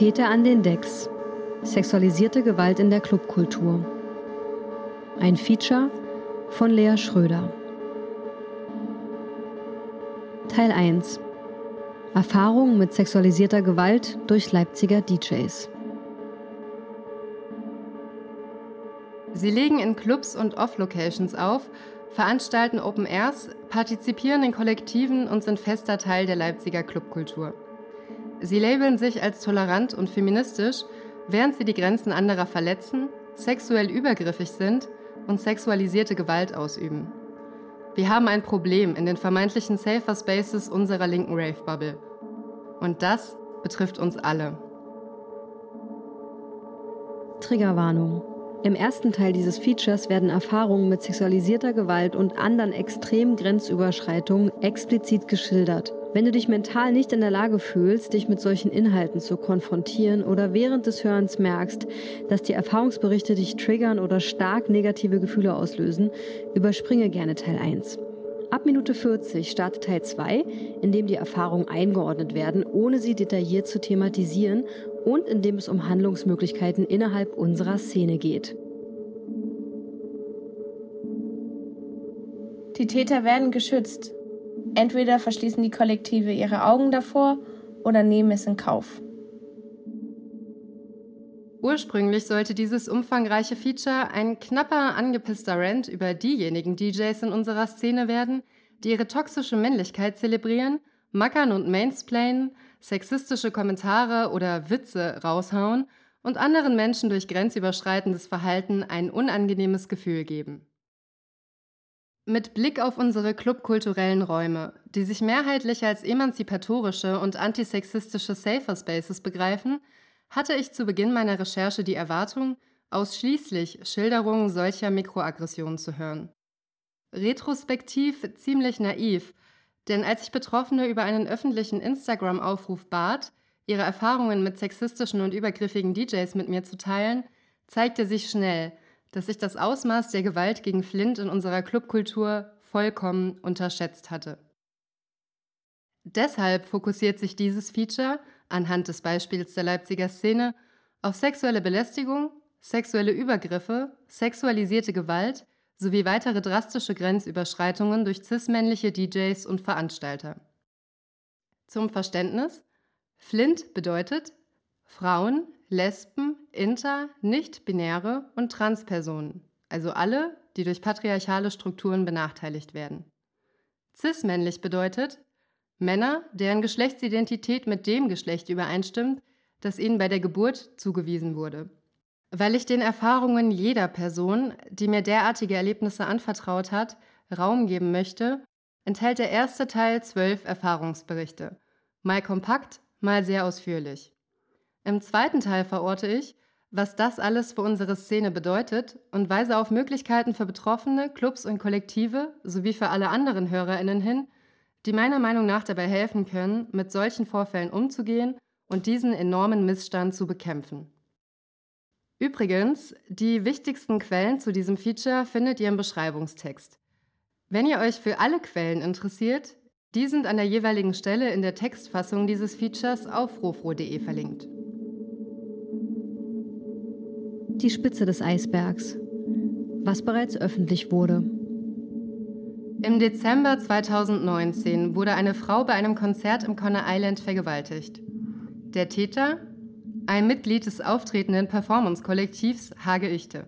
Täter an den Decks. Sexualisierte Gewalt in der Clubkultur. Ein Feature von Lea Schröder. Teil 1. Erfahrungen mit sexualisierter Gewalt durch Leipziger DJs. Sie legen in Clubs und Off-Locations auf, veranstalten Open Airs, partizipieren in Kollektiven und sind fester Teil der Leipziger Clubkultur. Sie labeln sich als tolerant und feministisch, während sie die Grenzen anderer verletzen, sexuell übergriffig sind und sexualisierte Gewalt ausüben. Wir haben ein Problem in den vermeintlichen Safer Spaces unserer linken Rave-Bubble. Und das betrifft uns alle. Triggerwarnung. Im ersten Teil dieses Features werden Erfahrungen mit sexualisierter Gewalt und anderen extremen Grenzüberschreitungen explizit geschildert. Wenn du dich mental nicht in der Lage fühlst, dich mit solchen Inhalten zu konfrontieren oder während des Hörens merkst, dass die Erfahrungsberichte dich triggern oder stark negative Gefühle auslösen, überspringe gerne Teil 1. Ab Minute 40 startet Teil 2, in dem die Erfahrungen eingeordnet werden, ohne sie detailliert zu thematisieren und in dem es um Handlungsmöglichkeiten innerhalb unserer Szene geht. Die Täter werden geschützt. Entweder verschließen die Kollektive ihre Augen davor oder nehmen es in Kauf. Ursprünglich sollte dieses umfangreiche Feature ein knapper, angepisster Rant über diejenigen DJs in unserer Szene werden, die ihre toxische Männlichkeit zelebrieren, mackern und mainsplainen, sexistische Kommentare oder Witze raushauen und anderen Menschen durch grenzüberschreitendes Verhalten ein unangenehmes Gefühl geben. Mit Blick auf unsere clubkulturellen Räume, die sich mehrheitlich als emanzipatorische und antisexistische Safer Spaces begreifen, hatte ich zu Beginn meiner Recherche die Erwartung, ausschließlich Schilderungen solcher Mikroaggressionen zu hören. Retrospektiv ziemlich naiv, denn als ich Betroffene über einen öffentlichen Instagram-Aufruf bat, ihre Erfahrungen mit sexistischen und übergriffigen DJs mit mir zu teilen, zeigte sich schnell, dass ich das Ausmaß der Gewalt gegen Flint in unserer Clubkultur vollkommen unterschätzt hatte. Deshalb fokussiert sich dieses Feature anhand des Beispiels der Leipziger Szene auf sexuelle Belästigung, sexuelle Übergriffe, sexualisierte Gewalt sowie weitere drastische Grenzüberschreitungen durch cis-männliche DJs und Veranstalter. Zum Verständnis: Flint bedeutet Frauen, Lesben, Inter, nicht-binäre und Transpersonen, also alle, die durch patriarchale Strukturen benachteiligt werden. Cis-männlich bedeutet Männer, deren Geschlechtsidentität mit dem Geschlecht übereinstimmt, das ihnen bei der Geburt zugewiesen wurde. Weil ich den Erfahrungen jeder Person, die mir derartige Erlebnisse anvertraut hat, Raum geben möchte, enthält der erste Teil zwölf Erfahrungsberichte, mal kompakt, mal sehr ausführlich. Im zweiten Teil verorte ich, was das alles für unsere Szene bedeutet und weise auf Möglichkeiten für Betroffene, Clubs und Kollektive sowie für alle anderen Hörerinnen hin, die meiner Meinung nach dabei helfen können, mit solchen Vorfällen umzugehen und diesen enormen Missstand zu bekämpfen. Übrigens, die wichtigsten Quellen zu diesem Feature findet ihr im Beschreibungstext. Wenn ihr euch für alle Quellen interessiert, die sind an der jeweiligen Stelle in der Textfassung dieses Features auf rofro.de verlinkt. Die Spitze des Eisbergs. Was bereits öffentlich wurde. Im Dezember 2019 wurde eine Frau bei einem Konzert im Conner Island vergewaltigt. Der Täter, ein Mitglied des auftretenden Performance-Kollektivs Hage Ichte.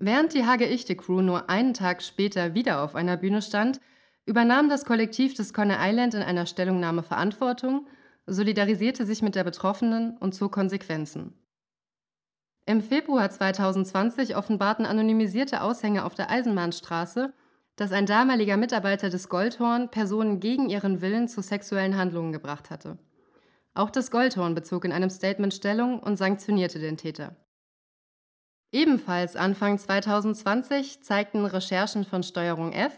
Während die Hage Ichte Crew nur einen Tag später wieder auf einer Bühne stand, übernahm das Kollektiv des Conner Island in einer Stellungnahme Verantwortung, solidarisierte sich mit der Betroffenen und zog Konsequenzen. Im Februar 2020 offenbarten anonymisierte Aushänge auf der Eisenbahnstraße, dass ein damaliger Mitarbeiter des Goldhorn Personen gegen ihren Willen zu sexuellen Handlungen gebracht hatte. Auch das Goldhorn bezog in einem Statement Stellung und sanktionierte den Täter. Ebenfalls Anfang 2020 zeigten Recherchen von Steuerung F,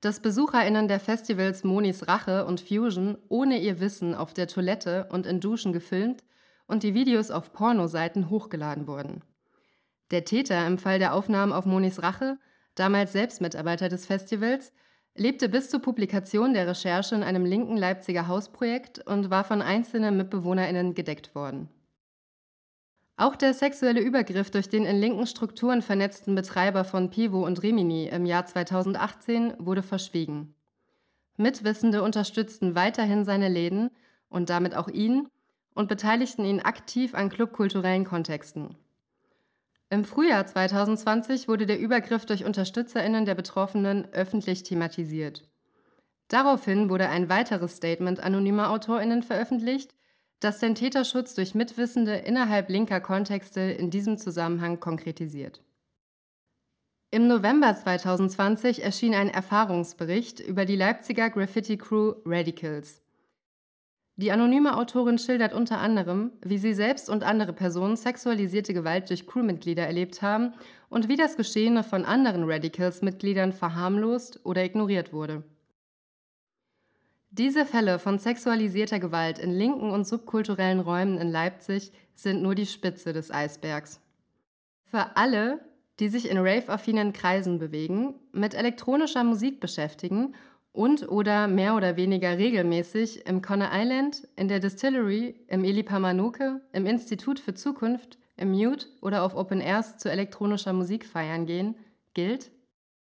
dass BesucherInnen der Festivals Monis Rache und Fusion ohne ihr Wissen auf der Toilette und in Duschen gefilmt und die Videos auf Pornoseiten hochgeladen wurden. Der Täter im Fall der Aufnahmen auf Monis Rache, damals selbst Mitarbeiter des Festivals, lebte bis zur Publikation der Recherche in einem linken Leipziger Hausprojekt und war von einzelnen MitbewohnerInnen gedeckt worden. Auch der sexuelle Übergriff durch den in linken Strukturen vernetzten Betreiber von Pivo und Rimini im Jahr 2018 wurde verschwiegen. Mitwissende unterstützten weiterhin seine Läden und damit auch ihn und beteiligten ihn aktiv an clubkulturellen Kontexten. Im Frühjahr 2020 wurde der Übergriff durch Unterstützerinnen der Betroffenen öffentlich thematisiert. Daraufhin wurde ein weiteres Statement anonymer Autorinnen veröffentlicht, das den Täterschutz durch Mitwissende innerhalb linker Kontexte in diesem Zusammenhang konkretisiert. Im November 2020 erschien ein Erfahrungsbericht über die Leipziger Graffiti-Crew Radicals. Die anonyme Autorin schildert unter anderem, wie sie selbst und andere Personen sexualisierte Gewalt durch Crewmitglieder erlebt haben und wie das Geschehene von anderen Radicals-Mitgliedern verharmlost oder ignoriert wurde. Diese Fälle von sexualisierter Gewalt in linken und subkulturellen Räumen in Leipzig sind nur die Spitze des Eisbergs. Für alle, die sich in rave-affinen Kreisen bewegen, mit elektronischer Musik beschäftigen und oder mehr oder weniger regelmäßig im Conner Island, in der Distillery, im Elipamanoke, im Institut für Zukunft, im Mute oder auf Open Airs zu elektronischer Musik feiern gehen, gilt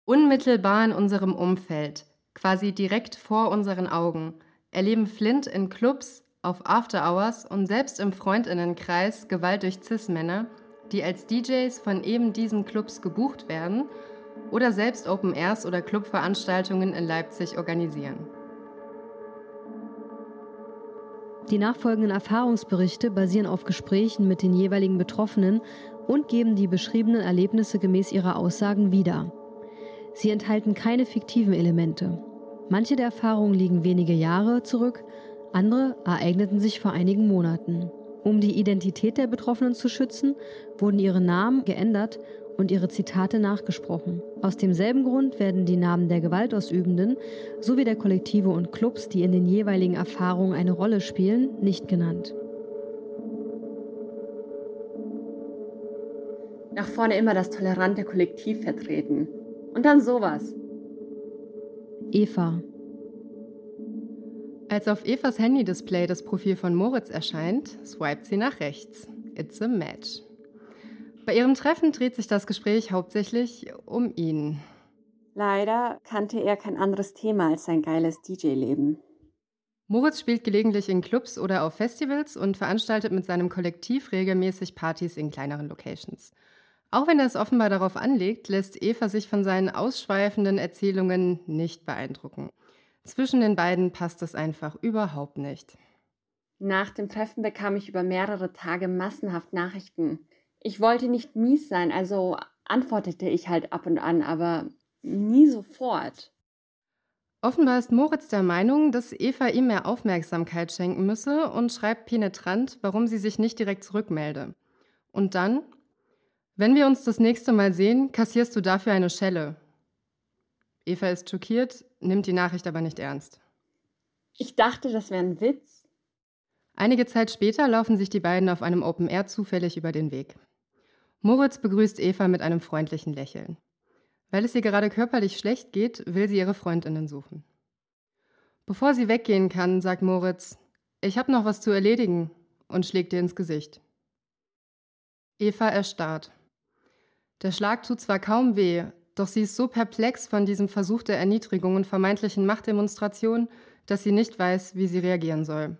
unmittelbar in unserem Umfeld, quasi direkt vor unseren Augen, erleben Flint in Clubs, auf After Hours und selbst im Freundinnenkreis Gewalt durch Cis-Männer, die als DJs von eben diesen Clubs gebucht werden oder selbst Open Airs oder Clubveranstaltungen in Leipzig organisieren. Die nachfolgenden Erfahrungsberichte basieren auf Gesprächen mit den jeweiligen Betroffenen und geben die beschriebenen Erlebnisse gemäß ihrer Aussagen wieder. Sie enthalten keine fiktiven Elemente. Manche der Erfahrungen liegen wenige Jahre zurück, andere ereigneten sich vor einigen Monaten. Um die Identität der Betroffenen zu schützen, wurden ihre Namen geändert und ihre Zitate nachgesprochen. Aus demselben Grund werden die Namen der Gewaltausübenden sowie der Kollektive und Clubs, die in den jeweiligen Erfahrungen eine Rolle spielen, nicht genannt. Nach vorne immer das tolerante Kollektiv vertreten. Und dann sowas. Eva. Als auf Evas Handy-Display das Profil von Moritz erscheint, swipet sie nach rechts. It's a match. Bei ihrem Treffen dreht sich das Gespräch hauptsächlich um ihn. Leider kannte er kein anderes Thema als sein geiles DJ-Leben. Moritz spielt gelegentlich in Clubs oder auf Festivals und veranstaltet mit seinem Kollektiv regelmäßig Partys in kleineren Locations. Auch wenn er es offenbar darauf anlegt, lässt Eva sich von seinen ausschweifenden Erzählungen nicht beeindrucken. Zwischen den beiden passt es einfach überhaupt nicht. Nach dem Treffen bekam ich über mehrere Tage massenhaft Nachrichten ich wollte nicht mies sein, also antwortete ich halt ab und an, aber nie sofort. Offenbar ist Moritz der Meinung, dass Eva ihm mehr Aufmerksamkeit schenken müsse und schreibt penetrant, warum sie sich nicht direkt zurückmelde. Und dann, wenn wir uns das nächste Mal sehen, kassierst du dafür eine Schelle. Eva ist schockiert, nimmt die Nachricht aber nicht ernst. Ich dachte, das wäre ein Witz. Einige Zeit später laufen sich die beiden auf einem Open Air zufällig über den Weg. Moritz begrüßt Eva mit einem freundlichen Lächeln. Weil es ihr gerade körperlich schlecht geht, will sie ihre Freundinnen suchen. Bevor sie weggehen kann, sagt Moritz, ich habe noch was zu erledigen und schlägt ihr ins Gesicht. Eva erstarrt. Der Schlag tut zwar kaum weh, doch sie ist so perplex von diesem Versuch der Erniedrigung und vermeintlichen Machtdemonstration, dass sie nicht weiß, wie sie reagieren soll.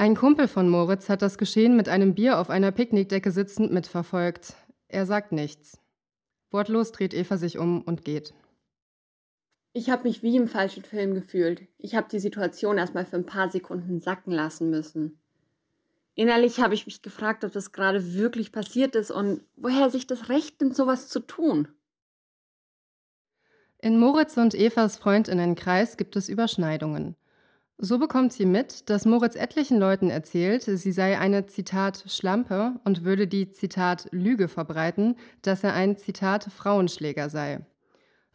Ein Kumpel von Moritz hat das Geschehen mit einem Bier auf einer Picknickdecke sitzend mitverfolgt. Er sagt nichts. Wortlos dreht Eva sich um und geht. Ich habe mich wie im falschen Film gefühlt. Ich habe die Situation erstmal für ein paar Sekunden sacken lassen müssen. Innerlich habe ich mich gefragt, ob das gerade wirklich passiert ist und woher sich das Recht nimmt, sowas zu tun. In Moritz und Evas Freundinnenkreis gibt es Überschneidungen. So bekommt sie mit, dass Moritz etlichen Leuten erzählt, sie sei eine Zitat Schlampe und würde die Zitat Lüge verbreiten, dass er ein Zitat Frauenschläger sei.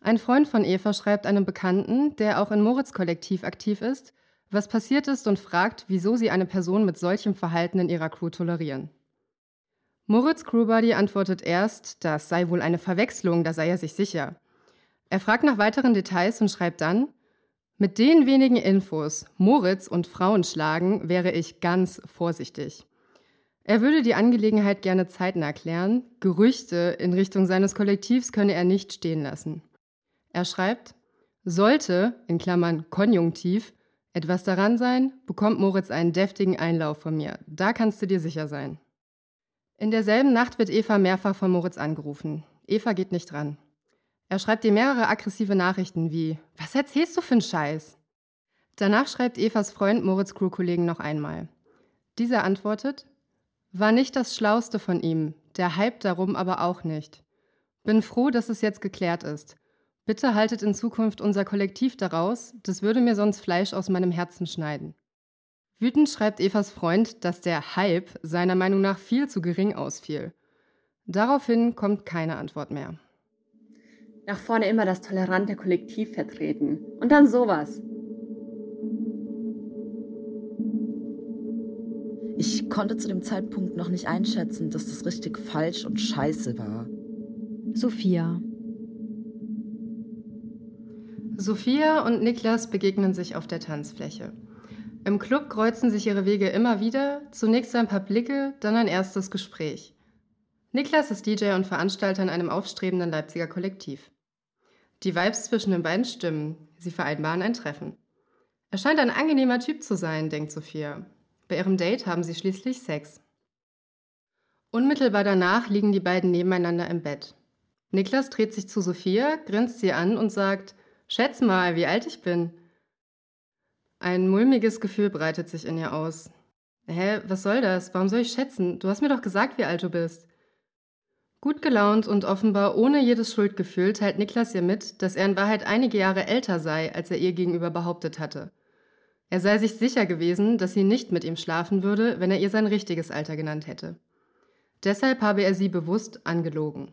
Ein Freund von Eva schreibt einem Bekannten, der auch in Moritz Kollektiv aktiv ist, was passiert ist und fragt, wieso sie eine Person mit solchem Verhalten in ihrer Crew tolerieren. Moritz Crewbuddy antwortet erst, das sei wohl eine Verwechslung, da sei er sich sicher. Er fragt nach weiteren Details und schreibt dann, mit den wenigen Infos, Moritz und Frauen schlagen, wäre ich ganz vorsichtig. Er würde die Angelegenheit gerne zeitnah klären, Gerüchte in Richtung seines Kollektivs könne er nicht stehen lassen. Er schreibt, sollte, in Klammern Konjunktiv, etwas daran sein, bekommt Moritz einen deftigen Einlauf von mir. Da kannst du dir sicher sein. In derselben Nacht wird Eva mehrfach von Moritz angerufen. Eva geht nicht ran. Er schreibt ihr mehrere aggressive Nachrichten wie: Was erzählst du für einen Scheiß? Danach schreibt Evas Freund Moritz Crew-Kollegen noch einmal. Dieser antwortet: war nicht das Schlauste von ihm, der Hype darum aber auch nicht. Bin froh, dass es jetzt geklärt ist. Bitte haltet in Zukunft unser Kollektiv daraus, das würde mir sonst Fleisch aus meinem Herzen schneiden. Wütend schreibt Evas Freund, dass der Hype seiner Meinung nach viel zu gering ausfiel. Daraufhin kommt keine Antwort mehr. Nach vorne immer das tolerante Kollektiv vertreten. Und dann sowas. Ich konnte zu dem Zeitpunkt noch nicht einschätzen, dass das richtig falsch und scheiße war. Sophia. Sophia und Niklas begegnen sich auf der Tanzfläche. Im Club kreuzen sich ihre Wege immer wieder, zunächst ein paar Blicke, dann ein erstes Gespräch. Niklas ist DJ und Veranstalter in einem aufstrebenden Leipziger Kollektiv. Die Vibes zwischen den beiden stimmen, sie vereinbaren ein Treffen. Er scheint ein angenehmer Typ zu sein, denkt Sophia. Bei ihrem Date haben sie schließlich Sex. Unmittelbar danach liegen die beiden nebeneinander im Bett. Niklas dreht sich zu Sophia, grinst sie an und sagt, Schätz mal, wie alt ich bin. Ein mulmiges Gefühl breitet sich in ihr aus. Hä, was soll das? Warum soll ich schätzen? Du hast mir doch gesagt, wie alt du bist. Gut gelaunt und offenbar ohne jedes Schuldgefühl teilt Niklas ihr mit, dass er in Wahrheit einige Jahre älter sei, als er ihr gegenüber behauptet hatte. Er sei sich sicher gewesen, dass sie nicht mit ihm schlafen würde, wenn er ihr sein richtiges Alter genannt hätte. Deshalb habe er sie bewusst angelogen.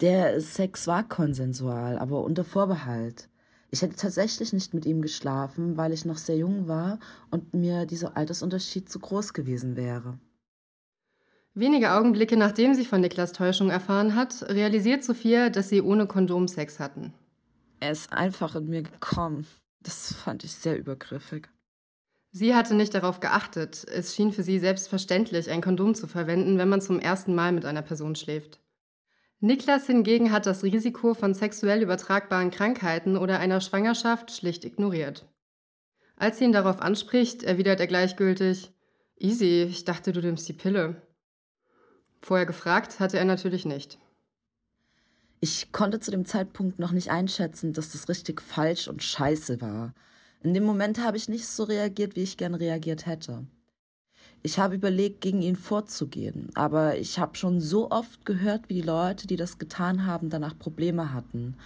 Der Sex war konsensual, aber unter Vorbehalt. Ich hätte tatsächlich nicht mit ihm geschlafen, weil ich noch sehr jung war und mir dieser Altersunterschied zu groß gewesen wäre. Wenige Augenblicke nachdem sie von Niklas Täuschung erfahren hat, realisiert Sophia, dass sie ohne Kondom Sex hatten. Er ist einfach in mir gekommen. Das fand ich sehr übergriffig. Sie hatte nicht darauf geachtet. Es schien für sie selbstverständlich, ein Kondom zu verwenden, wenn man zum ersten Mal mit einer Person schläft. Niklas hingegen hat das Risiko von sexuell übertragbaren Krankheiten oder einer Schwangerschaft schlicht ignoriert. Als sie ihn darauf anspricht, erwidert er gleichgültig: Easy, ich dachte, du nimmst die Pille. Vorher gefragt hatte er natürlich nicht. Ich konnte zu dem Zeitpunkt noch nicht einschätzen, dass das richtig falsch und scheiße war. In dem Moment habe ich nicht so reagiert, wie ich gern reagiert hätte. Ich habe überlegt, gegen ihn vorzugehen, aber ich habe schon so oft gehört, wie die Leute, die das getan haben, danach Probleme hatten.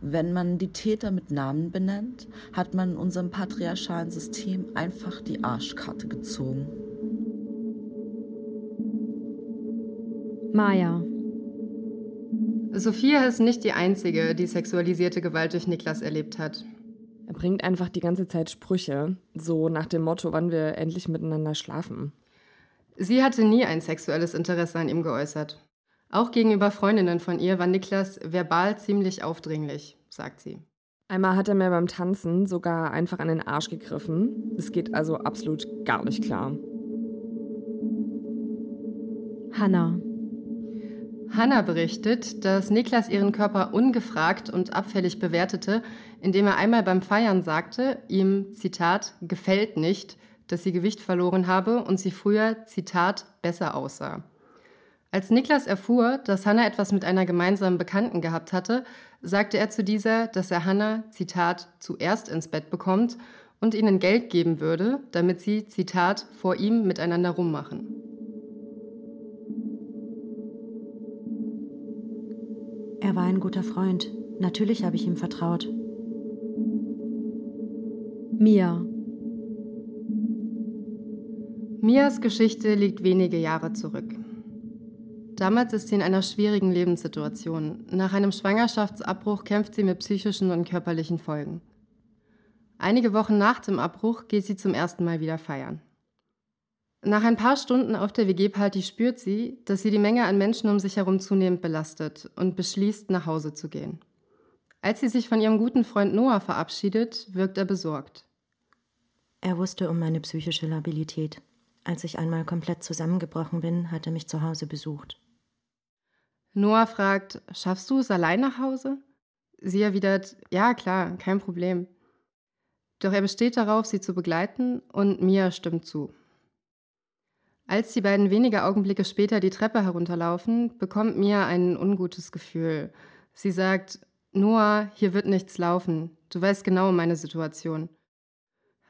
Wenn man die Täter mit Namen benennt, hat man in unserem patriarchalen System einfach die Arschkarte gezogen. Maya. Sophia ist nicht die Einzige, die sexualisierte Gewalt durch Niklas erlebt hat. Er bringt einfach die ganze Zeit Sprüche, so nach dem Motto, wann wir endlich miteinander schlafen. Sie hatte nie ein sexuelles Interesse an ihm geäußert. Auch gegenüber Freundinnen von ihr war Niklas verbal ziemlich aufdringlich, sagt sie. Einmal hat er mir beim Tanzen sogar einfach an den Arsch gegriffen. Es geht also absolut gar nicht klar. Hannah. Hannah berichtet, dass Niklas ihren Körper ungefragt und abfällig bewertete, indem er einmal beim Feiern sagte, ihm, Zitat, gefällt nicht, dass sie Gewicht verloren habe und sie früher, Zitat, besser aussah. Als Niklas erfuhr, dass Hannah etwas mit einer gemeinsamen Bekannten gehabt hatte, sagte er zu dieser, dass er Hannah, Zitat, zuerst ins Bett bekommt und ihnen Geld geben würde, damit sie, Zitat, vor ihm miteinander rummachen. Er war ein guter Freund. Natürlich habe ich ihm vertraut. Mia. Mias Geschichte liegt wenige Jahre zurück. Damals ist sie in einer schwierigen Lebenssituation. Nach einem Schwangerschaftsabbruch kämpft sie mit psychischen und körperlichen Folgen. Einige Wochen nach dem Abbruch geht sie zum ersten Mal wieder feiern. Nach ein paar Stunden auf der WG-Party spürt sie, dass sie die Menge an Menschen um sich herum zunehmend belastet und beschließt, nach Hause zu gehen. Als sie sich von ihrem guten Freund Noah verabschiedet, wirkt er besorgt. Er wusste um meine psychische Labilität. Als ich einmal komplett zusammengebrochen bin, hat er mich zu Hause besucht. Noah fragt, schaffst du es allein nach Hause? Sie erwidert, ja klar, kein Problem. Doch er besteht darauf, sie zu begleiten und Mia stimmt zu. Als die beiden wenige Augenblicke später die Treppe herunterlaufen, bekommt Mia ein ungutes Gefühl. Sie sagt, Noah, hier wird nichts laufen. Du weißt genau meine Situation.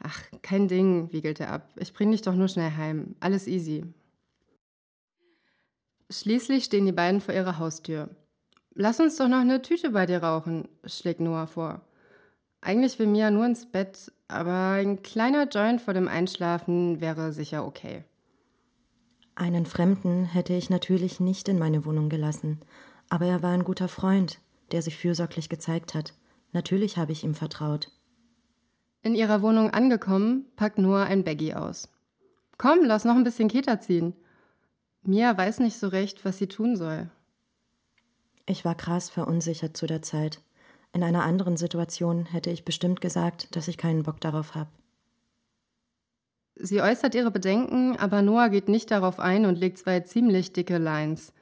Ach, kein Ding, wiegelt er ab. Ich bring dich doch nur schnell heim. Alles easy. Schließlich stehen die beiden vor ihrer Haustür. Lass uns doch noch eine Tüte bei dir rauchen, schlägt Noah vor. Eigentlich will Mia nur ins Bett, aber ein kleiner Joint vor dem Einschlafen wäre sicher okay. Einen Fremden hätte ich natürlich nicht in meine Wohnung gelassen, aber er war ein guter Freund, der sich fürsorglich gezeigt hat. Natürlich habe ich ihm vertraut. In ihrer Wohnung angekommen, packt Noah ein Baggy aus. Komm, lass noch ein bisschen Keter ziehen. Mia weiß nicht so recht, was sie tun soll. Ich war krass verunsichert zu der Zeit. In einer anderen Situation hätte ich bestimmt gesagt, dass ich keinen Bock darauf habe. Sie äußert ihre Bedenken, aber Noah geht nicht darauf ein und legt zwei ziemlich dicke Lines.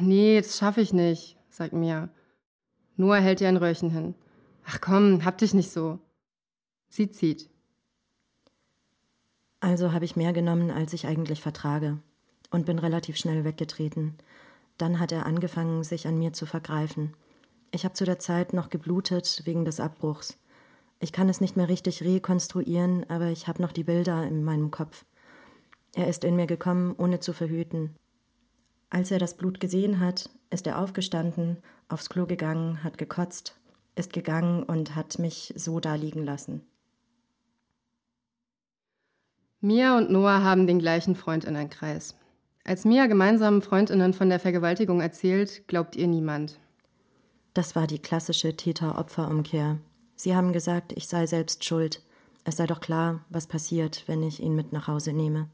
Nee, das schaffe ich nicht, sagt Mia. Noah hält ihr ein Röhrchen hin. Ach komm, hab dich nicht so. Sie zieht. Also habe ich mehr genommen, als ich eigentlich vertrage, und bin relativ schnell weggetreten. Dann hat er angefangen, sich an mir zu vergreifen. Ich habe zu der Zeit noch geblutet wegen des Abbruchs. Ich kann es nicht mehr richtig rekonstruieren, aber ich habe noch die Bilder in meinem Kopf. Er ist in mir gekommen, ohne zu verhüten. Als er das Blut gesehen hat, ist er aufgestanden, aufs Klo gegangen, hat gekotzt, ist gegangen und hat mich so da liegen lassen. Mia und Noah haben den gleichen Freundinnenkreis. Als Mia gemeinsamen Freundinnen von der Vergewaltigung erzählt, glaubt ihr niemand. Das war die klassische Täter-Opfer-Umkehr. Sie haben gesagt, ich sei selbst schuld. Es sei doch klar, was passiert, wenn ich ihn mit nach Hause nehme.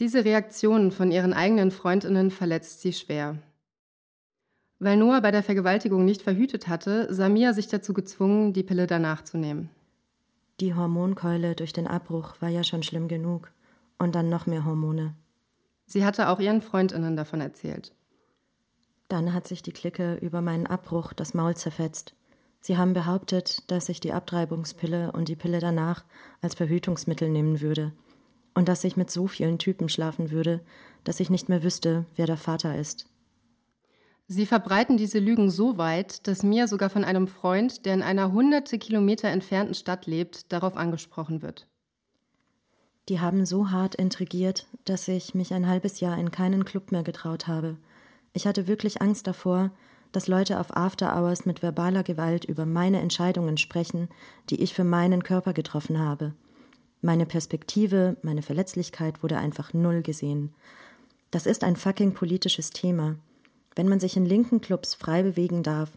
Diese Reaktion von ihren eigenen Freundinnen verletzt sie schwer. Weil Noah bei der Vergewaltigung nicht verhütet hatte, sah Mia sich dazu gezwungen, die Pille danach zu nehmen. Die Hormonkeule durch den Abbruch war ja schon schlimm genug. Und dann noch mehr Hormone. Sie hatte auch ihren Freundinnen davon erzählt. Dann hat sich die Clique über meinen Abbruch das Maul zerfetzt. Sie haben behauptet, dass ich die Abtreibungspille und die Pille danach als Verhütungsmittel nehmen würde und dass ich mit so vielen Typen schlafen würde, dass ich nicht mehr wüsste, wer der Vater ist. Sie verbreiten diese Lügen so weit, dass Mia sogar von einem Freund, der in einer hunderte Kilometer entfernten Stadt lebt, darauf angesprochen wird. Die haben so hart intrigiert, dass ich mich ein halbes Jahr in keinen Club mehr getraut habe. Ich hatte wirklich Angst davor, dass Leute auf After Hours mit verbaler Gewalt über meine Entscheidungen sprechen, die ich für meinen Körper getroffen habe. Meine Perspektive, meine Verletzlichkeit wurde einfach null gesehen. Das ist ein fucking politisches Thema. Wenn man sich in linken Clubs frei bewegen darf,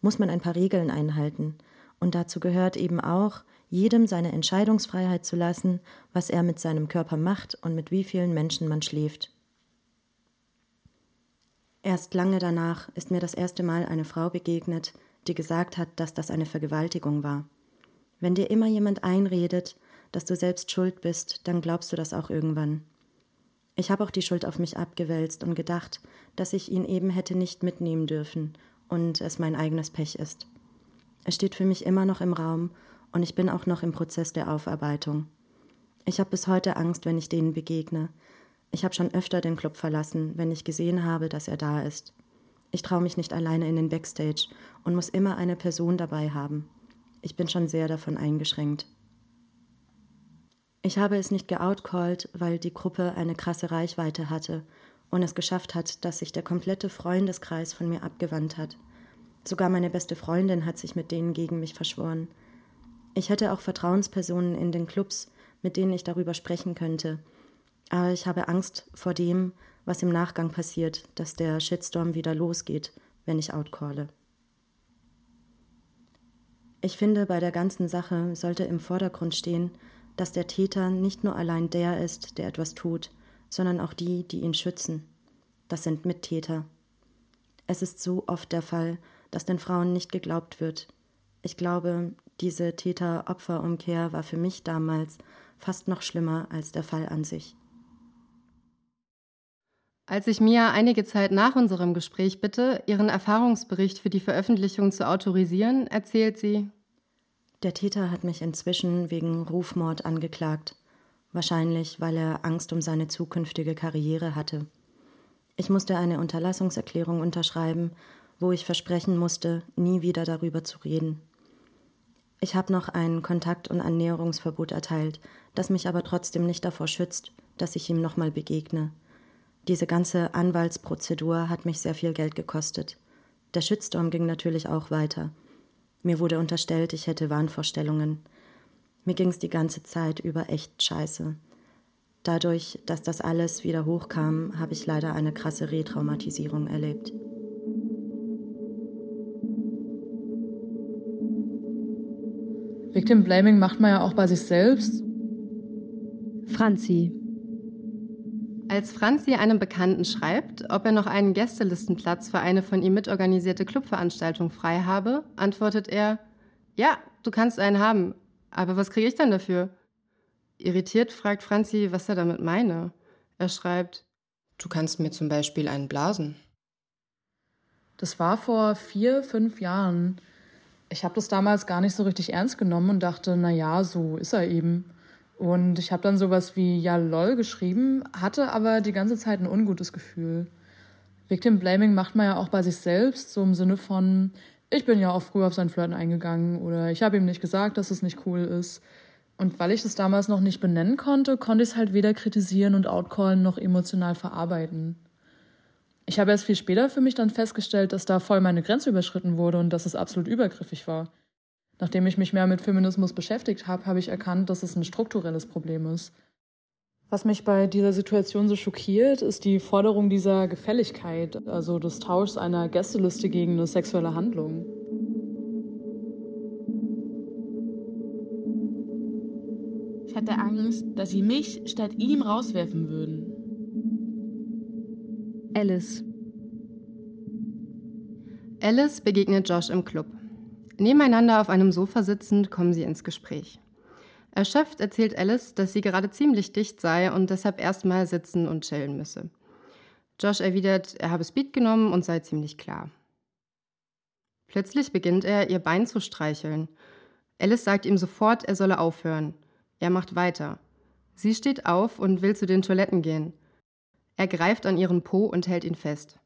muss man ein paar Regeln einhalten. Und dazu gehört eben auch, jedem seine Entscheidungsfreiheit zu lassen, was er mit seinem Körper macht und mit wie vielen Menschen man schläft. Erst lange danach ist mir das erste Mal eine Frau begegnet, die gesagt hat, dass das eine Vergewaltigung war. Wenn dir immer jemand einredet, dass du selbst schuld bist, dann glaubst du das auch irgendwann. Ich habe auch die Schuld auf mich abgewälzt und gedacht, dass ich ihn eben hätte nicht mitnehmen dürfen und es mein eigenes Pech ist. Es steht für mich immer noch im Raum und ich bin auch noch im Prozess der Aufarbeitung. Ich habe bis heute Angst, wenn ich denen begegne, ich habe schon öfter den Club verlassen, wenn ich gesehen habe, dass er da ist. Ich traue mich nicht alleine in den Backstage und muss immer eine Person dabei haben. Ich bin schon sehr davon eingeschränkt. Ich habe es nicht geoutcallt, weil die Gruppe eine krasse Reichweite hatte und es geschafft hat, dass sich der komplette Freundeskreis von mir abgewandt hat. Sogar meine beste Freundin hat sich mit denen gegen mich verschworen. Ich hätte auch Vertrauenspersonen in den Clubs, mit denen ich darüber sprechen könnte, aber ich habe Angst vor dem, was im Nachgang passiert, dass der Shitstorm wieder losgeht, wenn ich outcalle. Ich finde, bei der ganzen Sache sollte im Vordergrund stehen, dass der Täter nicht nur allein der ist, der etwas tut, sondern auch die, die ihn schützen. Das sind Mittäter. Es ist so oft der Fall, dass den Frauen nicht geglaubt wird. Ich glaube, diese Täter-Opfer-Umkehr war für mich damals fast noch schlimmer als der Fall an sich. Als ich Mia einige Zeit nach unserem Gespräch bitte, ihren Erfahrungsbericht für die Veröffentlichung zu autorisieren, erzählt sie, der Täter hat mich inzwischen wegen Rufmord angeklagt, wahrscheinlich weil er Angst um seine zukünftige Karriere hatte. Ich musste eine Unterlassungserklärung unterschreiben, wo ich versprechen musste, nie wieder darüber zu reden. Ich habe noch ein Kontakt- und Annäherungsverbot erteilt, das mich aber trotzdem nicht davor schützt, dass ich ihm nochmal begegne. Diese ganze Anwaltsprozedur hat mich sehr viel Geld gekostet. Der Shitstorm ging natürlich auch weiter. Mir wurde unterstellt, ich hätte Wahnvorstellungen. Mir ging es die ganze Zeit über echt scheiße. Dadurch, dass das alles wieder hochkam, habe ich leider eine krasse Retraumatisierung erlebt. Victim Blaming macht man ja auch bei sich selbst. Franzi. Als Franzi einem Bekannten schreibt, ob er noch einen Gästelistenplatz für eine von ihm mitorganisierte Clubveranstaltung frei habe, antwortet er, ja, du kannst einen haben, aber was kriege ich dann dafür? Irritiert fragt Franzi, was er damit meine. Er schreibt, du kannst mir zum Beispiel einen blasen. Das war vor vier, fünf Jahren. Ich habe das damals gar nicht so richtig ernst genommen und dachte, na ja, so ist er eben. Und ich habe dann sowas wie ja lol geschrieben, hatte aber die ganze Zeit ein ungutes Gefühl. Victim Blaming macht man ja auch bei sich selbst, so im Sinne von, ich bin ja auch früher auf sein Flirten eingegangen oder ich habe ihm nicht gesagt, dass es nicht cool ist. Und weil ich das damals noch nicht benennen konnte, konnte ich es halt weder kritisieren und outcallen noch emotional verarbeiten. Ich habe erst viel später für mich dann festgestellt, dass da voll meine Grenze überschritten wurde und dass es absolut übergriffig war. Nachdem ich mich mehr mit Feminismus beschäftigt habe, habe ich erkannt, dass es ein strukturelles Problem ist. Was mich bei dieser Situation so schockiert, ist die Forderung dieser Gefälligkeit, also des Tauschs einer Gästeliste gegen eine sexuelle Handlung. Ich hatte Angst, dass sie mich statt ihm rauswerfen würden. Alice. Alice begegnet Josh im Club. Nebeneinander auf einem Sofa sitzend kommen sie ins Gespräch. Erschöpft erzählt Alice, dass sie gerade ziemlich dicht sei und deshalb erstmal sitzen und chillen müsse. Josh erwidert, er habe Speed genommen und sei ziemlich klar. Plötzlich beginnt er, ihr Bein zu streicheln. Alice sagt ihm sofort, er solle aufhören. Er macht weiter. Sie steht auf und will zu den Toiletten gehen. Er greift an ihren Po und hält ihn fest.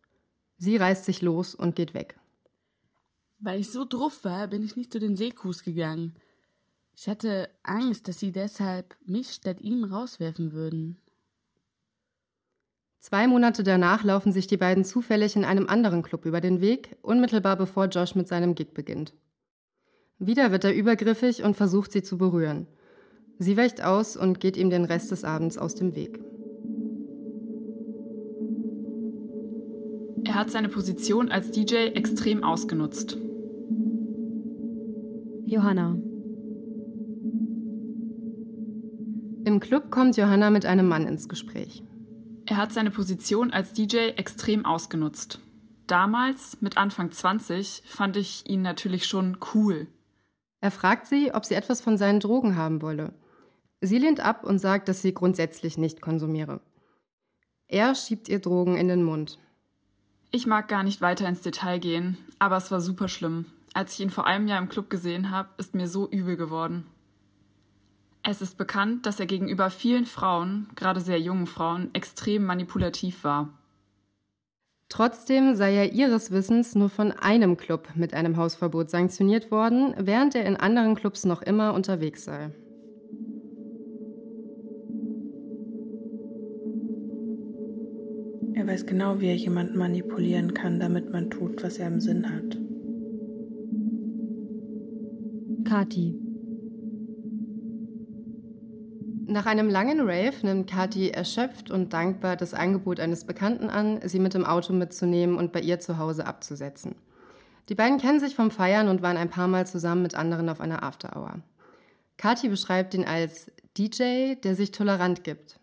Sie reißt sich los und geht weg. Weil ich so druff war, bin ich nicht zu den Seekus gegangen. Ich hatte Angst, dass sie deshalb mich statt ihm rauswerfen würden. Zwei Monate danach laufen sich die beiden zufällig in einem anderen Club über den Weg, unmittelbar bevor Josh mit seinem Gig beginnt. Wieder wird er übergriffig und versucht sie zu berühren. Sie weicht aus und geht ihm den Rest des Abends aus dem Weg. Er hat seine Position als DJ extrem ausgenutzt. Johanna. Im Club kommt Johanna mit einem Mann ins Gespräch. Er hat seine Position als DJ extrem ausgenutzt. Damals, mit Anfang 20, fand ich ihn natürlich schon cool. Er fragt sie, ob sie etwas von seinen Drogen haben wolle. Sie lehnt ab und sagt, dass sie grundsätzlich nicht konsumiere. Er schiebt ihr Drogen in den Mund. Ich mag gar nicht weiter ins Detail gehen, aber es war super schlimm. Als ich ihn vor einem Jahr im Club gesehen habe, ist mir so übel geworden. Es ist bekannt, dass er gegenüber vielen Frauen, gerade sehr jungen Frauen, extrem manipulativ war. Trotzdem sei er ihres Wissens nur von einem Club mit einem Hausverbot sanktioniert worden, während er in anderen Clubs noch immer unterwegs sei. Er weiß genau, wie er jemanden manipulieren kann, damit man tut, was er im Sinn hat. Kati. Nach einem langen Rave nimmt Kati erschöpft und dankbar das Angebot eines Bekannten an, sie mit dem Auto mitzunehmen und bei ihr zu Hause abzusetzen. Die beiden kennen sich vom Feiern und waren ein paar Mal zusammen mit anderen auf einer Afterhour. Kati beschreibt ihn als DJ, der sich tolerant gibt.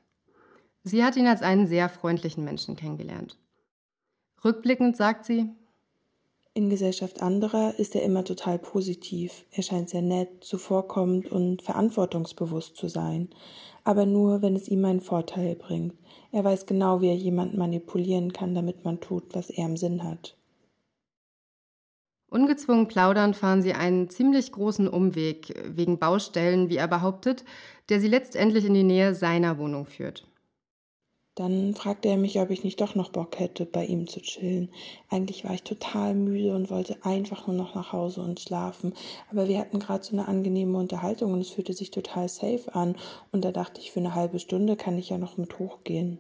Sie hat ihn als einen sehr freundlichen Menschen kennengelernt. Rückblickend sagt sie, In Gesellschaft anderer ist er immer total positiv. Er scheint sehr nett, zuvorkommend und verantwortungsbewusst zu sein. Aber nur, wenn es ihm einen Vorteil bringt. Er weiß genau, wie er jemanden manipulieren kann, damit man tut, was er im Sinn hat. Ungezwungen plaudern fahren sie einen ziemlich großen Umweg wegen Baustellen, wie er behauptet, der sie letztendlich in die Nähe seiner Wohnung führt. Dann fragte er mich, ob ich nicht doch noch Bock hätte, bei ihm zu chillen. Eigentlich war ich total müde und wollte einfach nur noch nach Hause und schlafen. Aber wir hatten gerade so eine angenehme Unterhaltung und es fühlte sich total safe an. Und da dachte ich, für eine halbe Stunde kann ich ja noch mit hochgehen.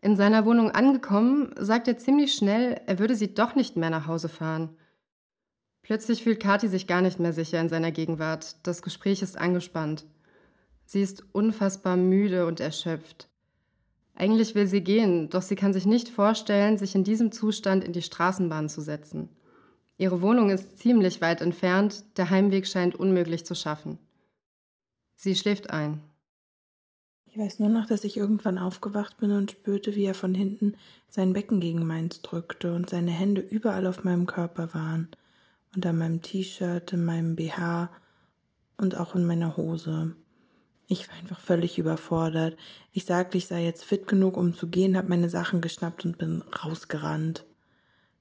In seiner Wohnung angekommen, sagt er ziemlich schnell, er würde sie doch nicht mehr nach Hause fahren. Plötzlich fühlt Kathi sich gar nicht mehr sicher in seiner Gegenwart. Das Gespräch ist angespannt. Sie ist unfassbar müde und erschöpft. Eigentlich will sie gehen, doch sie kann sich nicht vorstellen, sich in diesem Zustand in die Straßenbahn zu setzen. Ihre Wohnung ist ziemlich weit entfernt, der Heimweg scheint unmöglich zu schaffen. Sie schläft ein. Ich weiß nur noch, dass ich irgendwann aufgewacht bin und spürte, wie er von hinten sein Becken gegen meins drückte und seine Hände überall auf meinem Körper waren. Unter meinem T-Shirt, in meinem BH und auch in meiner Hose. Ich war einfach völlig überfordert. Ich sagte, ich sei jetzt fit genug, um zu gehen, habe meine Sachen geschnappt und bin rausgerannt.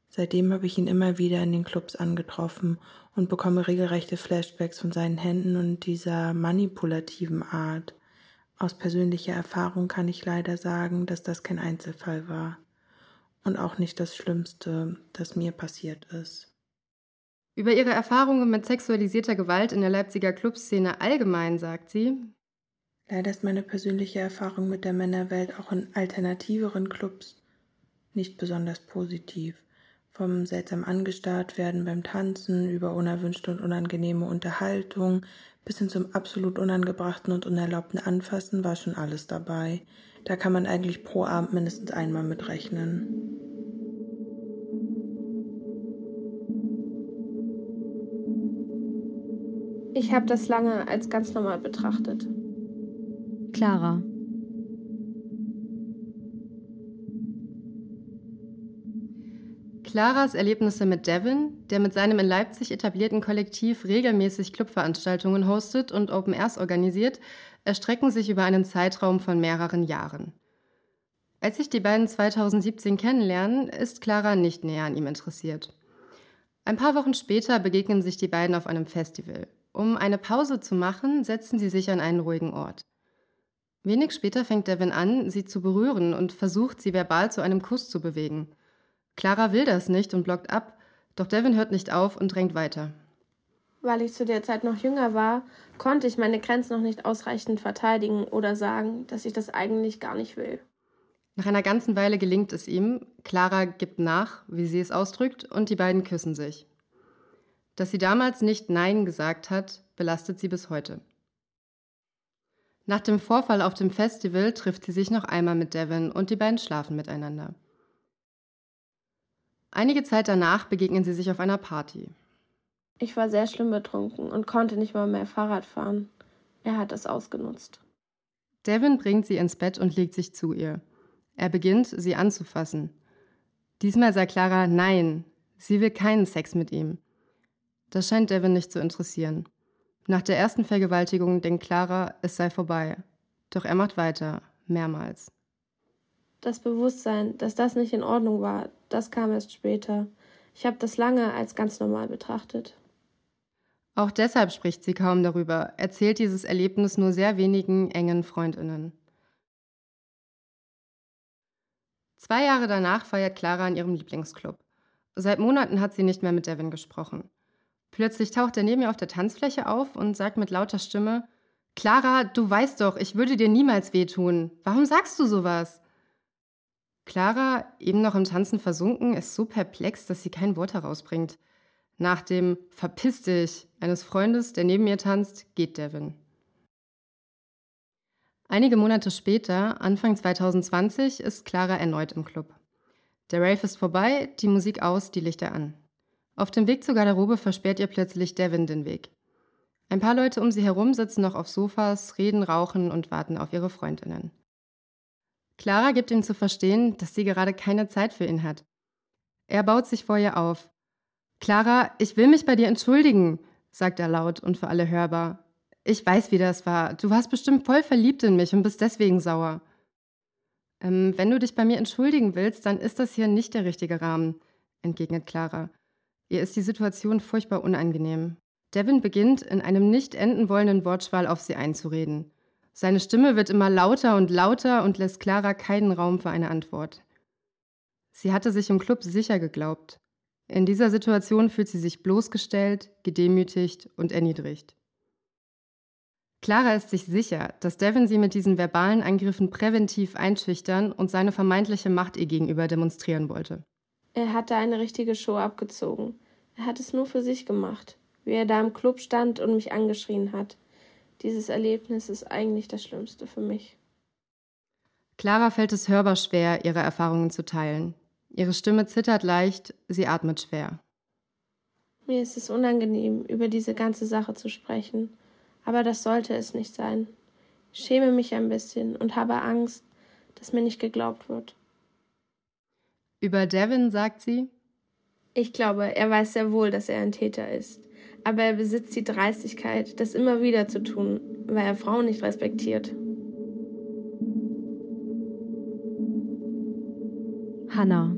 Seitdem habe ich ihn immer wieder in den Clubs angetroffen und bekomme regelrechte Flashbacks von seinen Händen und dieser manipulativen Art. Aus persönlicher Erfahrung kann ich leider sagen, dass das kein Einzelfall war und auch nicht das Schlimmste, das mir passiert ist. Über ihre Erfahrungen mit sexualisierter Gewalt in der Leipziger Clubszene allgemein sagt sie, Leider ist meine persönliche Erfahrung mit der Männerwelt auch in alternativeren Clubs nicht besonders positiv. Vom seltsam angestarrt werden beim Tanzen über unerwünschte und unangenehme Unterhaltung bis hin zum absolut unangebrachten und unerlaubten Anfassen war schon alles dabei. Da kann man eigentlich pro Abend mindestens einmal mitrechnen. Ich habe das lange als ganz normal betrachtet. Clara. Claras Erlebnisse mit Devin, der mit seinem in Leipzig etablierten Kollektiv regelmäßig Clubveranstaltungen hostet und Open Airs organisiert, erstrecken sich über einen Zeitraum von mehreren Jahren. Als sich die beiden 2017 kennenlernen, ist Clara nicht näher an ihm interessiert. Ein paar Wochen später begegnen sich die beiden auf einem Festival. Um eine Pause zu machen, setzen sie sich an einen ruhigen Ort. Wenig später fängt Devin an, sie zu berühren und versucht, sie verbal zu einem Kuss zu bewegen. Clara will das nicht und blockt ab, doch Devin hört nicht auf und drängt weiter. Weil ich zu der Zeit noch jünger war, konnte ich meine Grenzen noch nicht ausreichend verteidigen oder sagen, dass ich das eigentlich gar nicht will. Nach einer ganzen Weile gelingt es ihm, Clara gibt nach, wie sie es ausdrückt, und die beiden küssen sich. Dass sie damals nicht Nein gesagt hat, belastet sie bis heute. Nach dem Vorfall auf dem Festival trifft sie sich noch einmal mit Devin und die beiden schlafen miteinander. Einige Zeit danach begegnen sie sich auf einer Party. Ich war sehr schlimm betrunken und konnte nicht mal mehr Fahrrad fahren. Er hat es ausgenutzt. Devin bringt sie ins Bett und legt sich zu ihr. Er beginnt, sie anzufassen. Diesmal sagt Clara Nein, sie will keinen Sex mit ihm. Das scheint Devin nicht zu interessieren. Nach der ersten Vergewaltigung denkt Clara, es sei vorbei. Doch er macht weiter, mehrmals. Das Bewusstsein, dass das nicht in Ordnung war, das kam erst später. Ich habe das lange als ganz normal betrachtet. Auch deshalb spricht sie kaum darüber, erzählt dieses Erlebnis nur sehr wenigen engen Freundinnen. Zwei Jahre danach feiert Clara in ihrem Lieblingsclub. Seit Monaten hat sie nicht mehr mit Devin gesprochen. Plötzlich taucht er neben ihr auf der Tanzfläche auf und sagt mit lauter Stimme: Clara, du weißt doch, ich würde dir niemals wehtun. Warum sagst du sowas? Clara, eben noch im Tanzen versunken, ist so perplex, dass sie kein Wort herausbringt. Nach dem Verpiss dich eines Freundes, der neben ihr tanzt, geht Devin. Einige Monate später, Anfang 2020, ist Clara erneut im Club. Der Rave ist vorbei, die Musik aus, die Lichter an. Auf dem Weg zur Garderobe versperrt ihr plötzlich Devin den Weg. Ein paar Leute um sie herum sitzen noch auf Sofas, reden, rauchen und warten auf ihre Freundinnen. Clara gibt ihm zu verstehen, dass sie gerade keine Zeit für ihn hat. Er baut sich vor ihr auf. Clara, ich will mich bei dir entschuldigen, sagt er laut und für alle hörbar. Ich weiß, wie das war. Du warst bestimmt voll verliebt in mich und bist deswegen sauer. Ähm, wenn du dich bei mir entschuldigen willst, dann ist das hier nicht der richtige Rahmen, entgegnet Clara. Ihr ist die Situation furchtbar unangenehm. Devin beginnt, in einem nicht enden wollenden Wortschwall auf sie einzureden. Seine Stimme wird immer lauter und lauter und lässt Clara keinen Raum für eine Antwort. Sie hatte sich im Club sicher geglaubt. In dieser Situation fühlt sie sich bloßgestellt, gedemütigt und erniedrigt. Clara ist sich sicher, dass Devin sie mit diesen verbalen Angriffen präventiv einschüchtern und seine vermeintliche Macht ihr gegenüber demonstrieren wollte. Er hatte eine richtige Show abgezogen. Er hat es nur für sich gemacht, wie er da im Club stand und mich angeschrien hat. Dieses Erlebnis ist eigentlich das Schlimmste für mich. Clara fällt es hörbar schwer, ihre Erfahrungen zu teilen. Ihre Stimme zittert leicht, sie atmet schwer. Mir ist es unangenehm, über diese ganze Sache zu sprechen, aber das sollte es nicht sein. Ich schäme mich ein bisschen und habe Angst, dass mir nicht geglaubt wird. Über Devin sagt sie, ich glaube, er weiß sehr wohl, dass er ein Täter ist aber er besitzt die Dreistigkeit, das immer wieder zu tun, weil er Frauen nicht respektiert. Hannah.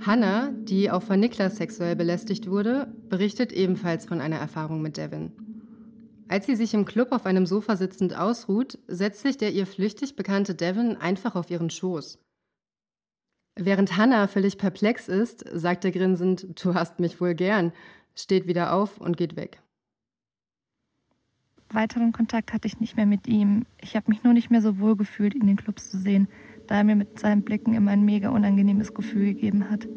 Hannah, die auch von Niklas sexuell belästigt wurde, berichtet ebenfalls von einer Erfahrung mit Devin. Als sie sich im Club auf einem Sofa sitzend ausruht, setzt sich der ihr flüchtig bekannte Devin einfach auf ihren Schoß. Während Hannah völlig perplex ist, sagt er grinsend, du hast mich wohl gern, steht wieder auf und geht weg. Weiteren Kontakt hatte ich nicht mehr mit ihm. Ich habe mich nur nicht mehr so wohl gefühlt, ihn in den Clubs zu sehen, da er mir mit seinen Blicken immer ein mega unangenehmes Gefühl gegeben hat.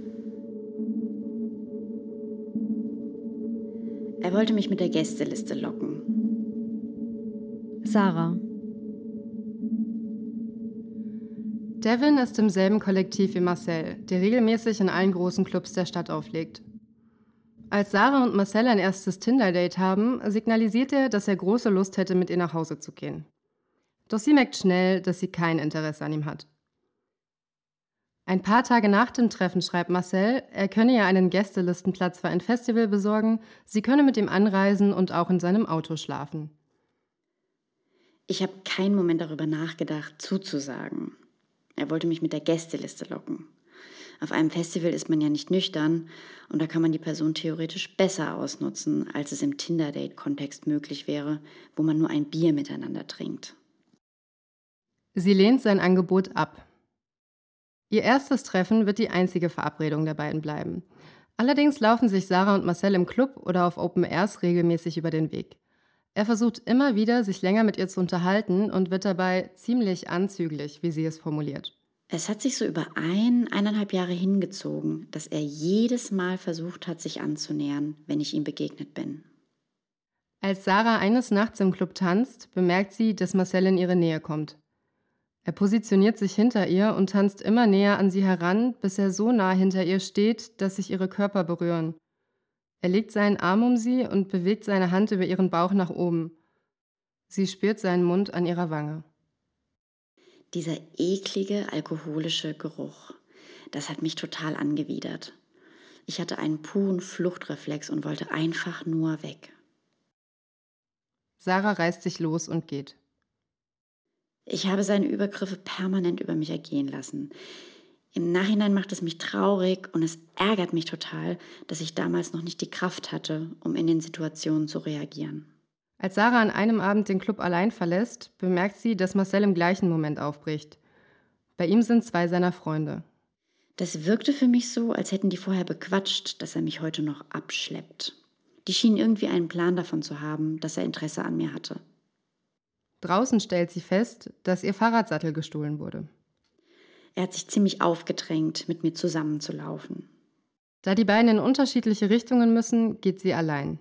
Er wollte mich mit der Gästeliste locken. Sarah. Devin ist im selben Kollektiv wie Marcel, der regelmäßig in allen großen Clubs der Stadt auflegt. Als Sarah und Marcel ein erstes Tinder-Date haben, signalisiert er, dass er große Lust hätte, mit ihr nach Hause zu gehen. Doch sie merkt schnell, dass sie kein Interesse an ihm hat. Ein paar Tage nach dem Treffen schreibt Marcel, er könne ihr einen Gästelistenplatz für ein Festival besorgen, sie könne mit ihm anreisen und auch in seinem Auto schlafen. Ich habe keinen Moment darüber nachgedacht, zuzusagen. Er wollte mich mit der Gästeliste locken. Auf einem Festival ist man ja nicht nüchtern und da kann man die Person theoretisch besser ausnutzen, als es im Tinder-Date-Kontext möglich wäre, wo man nur ein Bier miteinander trinkt. Sie lehnt sein Angebot ab. Ihr erstes Treffen wird die einzige Verabredung der beiden bleiben. Allerdings laufen sich Sarah und Marcel im Club oder auf Open Airs regelmäßig über den Weg. Er versucht immer wieder, sich länger mit ihr zu unterhalten und wird dabei ziemlich anzüglich, wie sie es formuliert. Es hat sich so über ein, eineinhalb Jahre hingezogen, dass er jedes Mal versucht hat, sich anzunähern, wenn ich ihm begegnet bin. Als Sarah eines Nachts im Club tanzt, bemerkt sie, dass Marcel in ihre Nähe kommt. Er positioniert sich hinter ihr und tanzt immer näher an sie heran, bis er so nah hinter ihr steht, dass sich ihre Körper berühren. Er legt seinen Arm um sie und bewegt seine Hand über ihren Bauch nach oben. Sie spürt seinen Mund an ihrer Wange. Dieser eklige, alkoholische Geruch, das hat mich total angewidert. Ich hatte einen puren Fluchtreflex und wollte einfach nur weg. Sarah reißt sich los und geht. Ich habe seine Übergriffe permanent über mich ergehen lassen. Im Nachhinein macht es mich traurig und es ärgert mich total, dass ich damals noch nicht die Kraft hatte, um in den Situationen zu reagieren. Als Sarah an einem Abend den Club allein verlässt, bemerkt sie, dass Marcel im gleichen Moment aufbricht. Bei ihm sind zwei seiner Freunde. Das wirkte für mich so, als hätten die vorher bequatscht, dass er mich heute noch abschleppt. Die schienen irgendwie einen Plan davon zu haben, dass er Interesse an mir hatte. Draußen stellt sie fest, dass ihr Fahrradsattel gestohlen wurde. Er hat sich ziemlich aufgedrängt, mit mir zusammenzulaufen. Da die beiden in unterschiedliche Richtungen müssen, geht sie allein.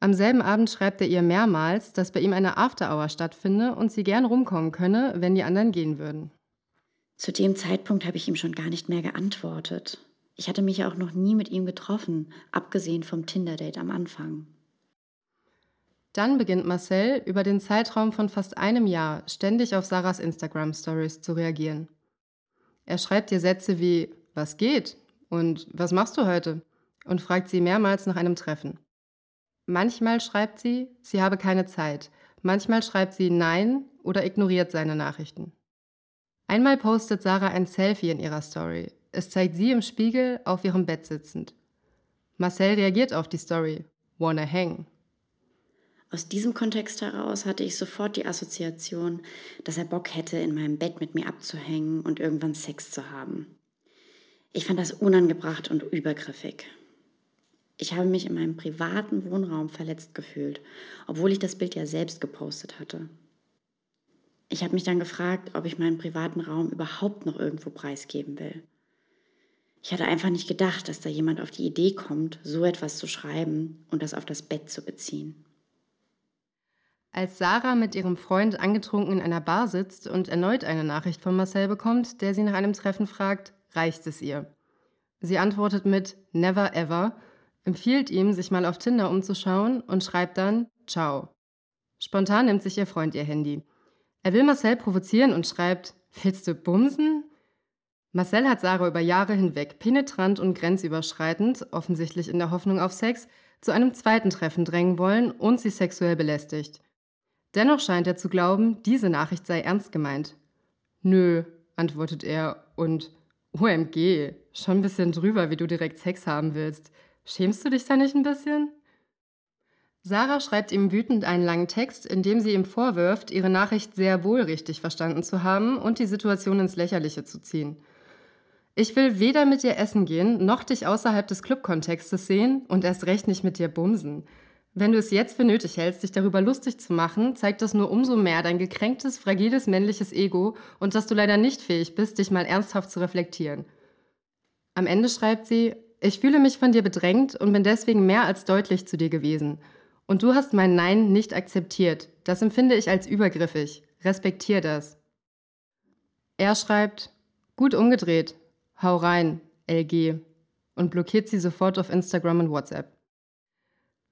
Am selben Abend schreibt er ihr mehrmals, dass bei ihm eine Afterhour stattfinde und sie gern rumkommen könne, wenn die anderen gehen würden. Zu dem Zeitpunkt habe ich ihm schon gar nicht mehr geantwortet. Ich hatte mich ja auch noch nie mit ihm getroffen, abgesehen vom Tinder-Date am Anfang. Dann beginnt Marcel über den Zeitraum von fast einem Jahr ständig auf Sarahs Instagram-Stories zu reagieren. Er schreibt ihr Sätze wie Was geht? und Was machst du heute? und fragt sie mehrmals nach einem Treffen. Manchmal schreibt sie, sie habe keine Zeit. Manchmal schreibt sie Nein oder ignoriert seine Nachrichten. Einmal postet Sarah ein Selfie in ihrer Story. Es zeigt sie im Spiegel auf ihrem Bett sitzend. Marcel reagiert auf die Story. Wanna hang. Aus diesem Kontext heraus hatte ich sofort die Assoziation, dass er Bock hätte, in meinem Bett mit mir abzuhängen und irgendwann Sex zu haben. Ich fand das unangebracht und übergriffig. Ich habe mich in meinem privaten Wohnraum verletzt gefühlt, obwohl ich das Bild ja selbst gepostet hatte. Ich habe mich dann gefragt, ob ich meinen privaten Raum überhaupt noch irgendwo preisgeben will. Ich hatte einfach nicht gedacht, dass da jemand auf die Idee kommt, so etwas zu schreiben und das auf das Bett zu beziehen. Als Sarah mit ihrem Freund angetrunken in einer Bar sitzt und erneut eine Nachricht von Marcel bekommt, der sie nach einem Treffen fragt, reicht es ihr. Sie antwortet mit Never ever, empfiehlt ihm, sich mal auf Tinder umzuschauen und schreibt dann Ciao. Spontan nimmt sich ihr Freund ihr Handy. Er will Marcel provozieren und schreibt Willst du bumsen? Marcel hat Sarah über Jahre hinweg penetrant und grenzüberschreitend, offensichtlich in der Hoffnung auf Sex, zu einem zweiten Treffen drängen wollen und sie sexuell belästigt. Dennoch scheint er zu glauben, diese Nachricht sei ernst gemeint. Nö, antwortet er und OMG, schon ein bisschen drüber, wie du direkt Sex haben willst. Schämst du dich da nicht ein bisschen? Sarah schreibt ihm wütend einen langen Text, in dem sie ihm vorwirft, ihre Nachricht sehr wohl richtig verstanden zu haben und die Situation ins Lächerliche zu ziehen. Ich will weder mit dir essen gehen, noch dich außerhalb des Clubkontextes sehen und erst recht nicht mit dir bumsen. Wenn du es jetzt für nötig hältst, dich darüber lustig zu machen, zeigt das nur umso mehr dein gekränktes, fragiles männliches Ego und dass du leider nicht fähig bist, dich mal ernsthaft zu reflektieren. Am Ende schreibt sie, ich fühle mich von dir bedrängt und bin deswegen mehr als deutlich zu dir gewesen. Und du hast mein Nein nicht akzeptiert. Das empfinde ich als übergriffig. Respektier das. Er schreibt, gut umgedreht. Hau rein, LG. Und blockiert sie sofort auf Instagram und WhatsApp.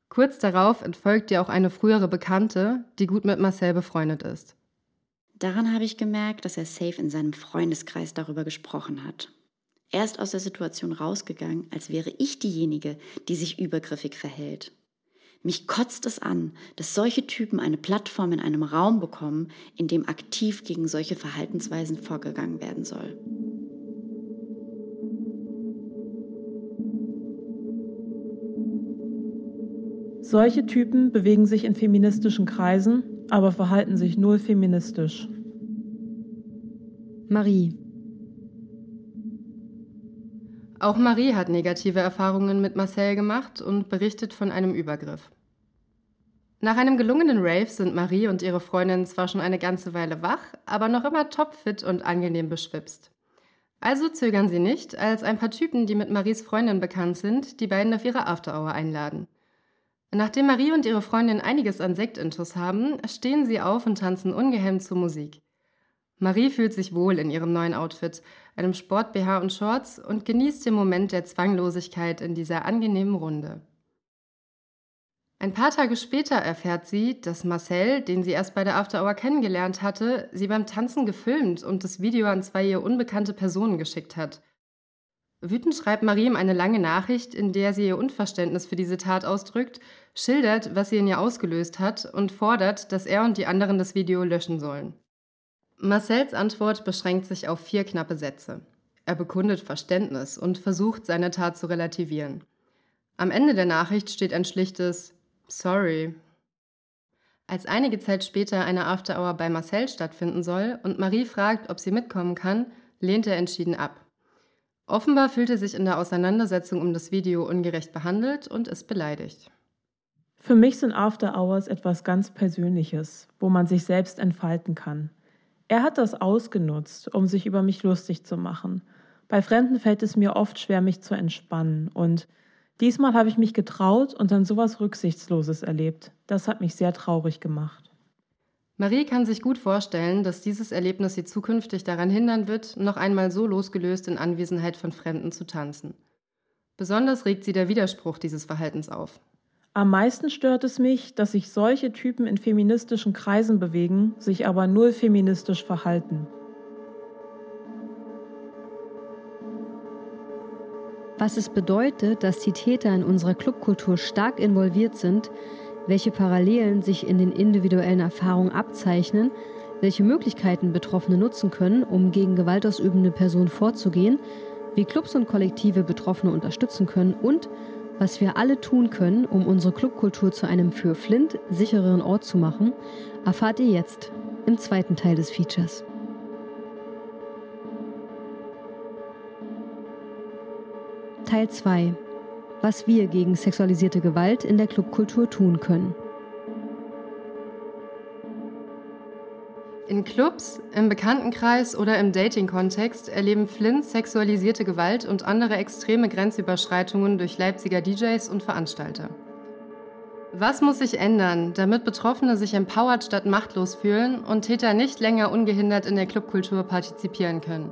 Kurz darauf entfolgt ihr auch eine frühere Bekannte, die gut mit Marcel befreundet ist. Daran habe ich gemerkt, dass er safe in seinem Freundeskreis darüber gesprochen hat. Er ist aus der Situation rausgegangen, als wäre ich diejenige, die sich übergriffig verhält. Mich kotzt es an, dass solche Typen eine Plattform in einem Raum bekommen, in dem aktiv gegen solche Verhaltensweisen vorgegangen werden soll. Solche Typen bewegen sich in feministischen Kreisen, aber verhalten sich null feministisch. Marie. Auch Marie hat negative Erfahrungen mit Marcel gemacht und berichtet von einem Übergriff. Nach einem gelungenen Rave sind Marie und ihre Freundin zwar schon eine ganze Weile wach, aber noch immer topfit und angenehm beschwipst. Also zögern sie nicht, als ein paar Typen, die mit Maries Freundin bekannt sind, die beiden auf ihre Afterhour einladen. Nachdem Marie und ihre Freundin einiges an Sektintus haben, stehen sie auf und tanzen ungehemmt zur Musik. Marie fühlt sich wohl in ihrem neuen Outfit, einem Sport-BH und Shorts und genießt den Moment der Zwanglosigkeit in dieser angenehmen Runde. Ein paar Tage später erfährt sie, dass Marcel, den sie erst bei der After Hour kennengelernt hatte, sie beim Tanzen gefilmt und das Video an zwei ihr unbekannte Personen geschickt hat. Wütend schreibt Marie ihm eine lange Nachricht, in der sie ihr Unverständnis für diese Tat ausdrückt, schildert, was sie in ihr ausgelöst hat und fordert, dass er und die anderen das Video löschen sollen. Marcells Antwort beschränkt sich auf vier knappe Sätze. Er bekundet Verständnis und versucht, seine Tat zu relativieren. Am Ende der Nachricht steht ein schlichtes Sorry. Als einige Zeit später eine Afterhour bei Marcel stattfinden soll und Marie fragt, ob sie mitkommen kann, lehnt er entschieden ab. Offenbar fühlt er sich in der Auseinandersetzung um das Video ungerecht behandelt und ist beleidigt. Für mich sind After Hours etwas ganz Persönliches, wo man sich selbst entfalten kann. Er hat das ausgenutzt, um sich über mich lustig zu machen. Bei Fremden fällt es mir oft schwer, mich zu entspannen. Und diesmal habe ich mich getraut und dann sowas Rücksichtsloses erlebt. Das hat mich sehr traurig gemacht. Marie kann sich gut vorstellen, dass dieses Erlebnis sie zukünftig daran hindern wird, noch einmal so losgelöst in Anwesenheit von Fremden zu tanzen. Besonders regt sie der Widerspruch dieses Verhaltens auf. Am meisten stört es mich, dass sich solche Typen in feministischen Kreisen bewegen, sich aber null feministisch verhalten. was es bedeutet, dass die Täter in unserer Clubkultur stark involviert sind, welche Parallelen sich in den individuellen Erfahrungen abzeichnen, welche Möglichkeiten Betroffene nutzen können, um gegen gewaltausübende Personen vorzugehen, wie Clubs und Kollektive Betroffene unterstützen können und was wir alle tun können, um unsere Clubkultur zu einem für Flint sichereren Ort zu machen, erfahrt ihr jetzt im zweiten Teil des Features. Teil 2. Was wir gegen sexualisierte Gewalt in der Clubkultur tun können. In Clubs, im Bekanntenkreis oder im Dating-Kontext erleben Flint sexualisierte Gewalt und andere extreme Grenzüberschreitungen durch Leipziger DJs und Veranstalter. Was muss sich ändern, damit Betroffene sich empowered statt machtlos fühlen und Täter nicht länger ungehindert in der Clubkultur partizipieren können?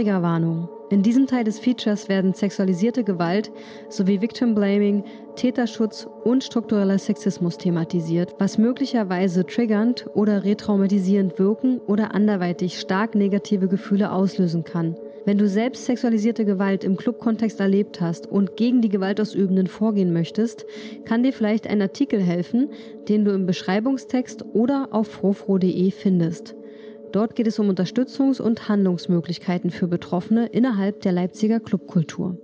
Triggerwarnung. In diesem Teil des Features werden sexualisierte Gewalt sowie Victim Blaming, Täterschutz und struktureller Sexismus thematisiert, was möglicherweise triggernd oder retraumatisierend wirken oder anderweitig stark negative Gefühle auslösen kann. Wenn du selbst sexualisierte Gewalt im Clubkontext erlebt hast und gegen die Gewaltausübenden vorgehen möchtest, kann dir vielleicht ein Artikel helfen, den du im Beschreibungstext oder auf frofro.de findest. Dort geht es um Unterstützungs- und Handlungsmöglichkeiten für Betroffene innerhalb der Leipziger Clubkultur.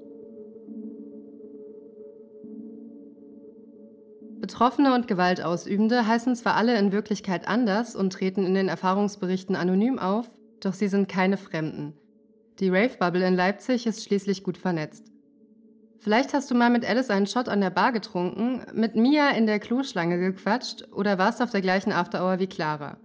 Betroffene und Gewaltausübende heißen zwar alle in Wirklichkeit anders und treten in den Erfahrungsberichten anonym auf, doch sie sind keine Fremden. Die Rave-Bubble in Leipzig ist schließlich gut vernetzt. Vielleicht hast du mal mit Alice einen Shot an der Bar getrunken, mit Mia in der Kloschlange gequatscht oder warst auf der gleichen Afterhour wie Clara.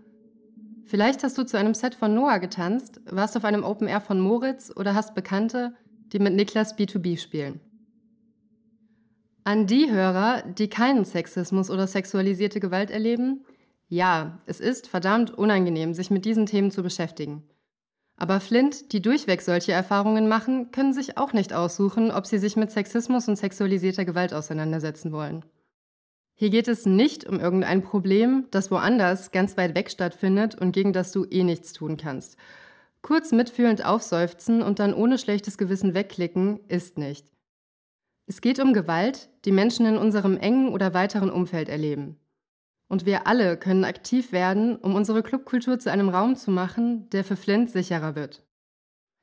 Vielleicht hast du zu einem Set von Noah getanzt, warst auf einem Open Air von Moritz oder hast Bekannte, die mit Niklas B2B spielen. An die Hörer, die keinen Sexismus oder sexualisierte Gewalt erleben, ja, es ist verdammt unangenehm, sich mit diesen Themen zu beschäftigen. Aber Flint, die durchweg solche Erfahrungen machen, können sich auch nicht aussuchen, ob sie sich mit Sexismus und sexualisierter Gewalt auseinandersetzen wollen. Hier geht es nicht um irgendein Problem, das woanders ganz weit weg stattfindet und gegen das du eh nichts tun kannst. Kurz mitfühlend aufseufzen und dann ohne schlechtes Gewissen wegklicken ist nicht. Es geht um Gewalt, die Menschen in unserem engen oder weiteren Umfeld erleben. Und wir alle können aktiv werden, um unsere Clubkultur zu einem Raum zu machen, der für Flint sicherer wird.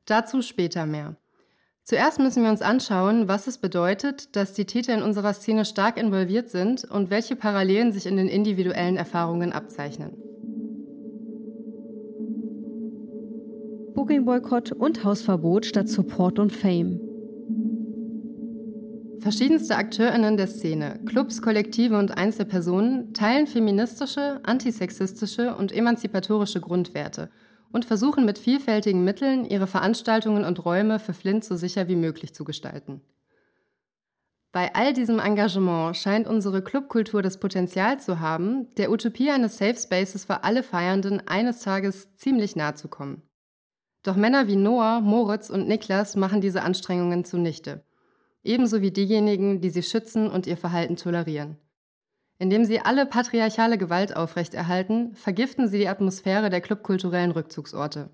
Dazu später mehr. Zuerst müssen wir uns anschauen, was es bedeutet, dass die Täter in unserer Szene stark involviert sind und welche Parallelen sich in den individuellen Erfahrungen abzeichnen. Booking-Boykott und Hausverbot statt Support und Fame. Verschiedenste AkteurInnen der Szene, Clubs, Kollektive und Einzelpersonen teilen feministische, antisexistische und emanzipatorische Grundwerte – und versuchen mit vielfältigen Mitteln, ihre Veranstaltungen und Räume für Flint so sicher wie möglich zu gestalten. Bei all diesem Engagement scheint unsere Clubkultur das Potenzial zu haben, der Utopie eines Safe Spaces für alle Feiernden eines Tages ziemlich nahe zu kommen. Doch Männer wie Noah, Moritz und Niklas machen diese Anstrengungen zunichte. Ebenso wie diejenigen, die sie schützen und ihr Verhalten tolerieren. Indem sie alle patriarchale Gewalt aufrechterhalten, vergiften sie die Atmosphäre der clubkulturellen Rückzugsorte.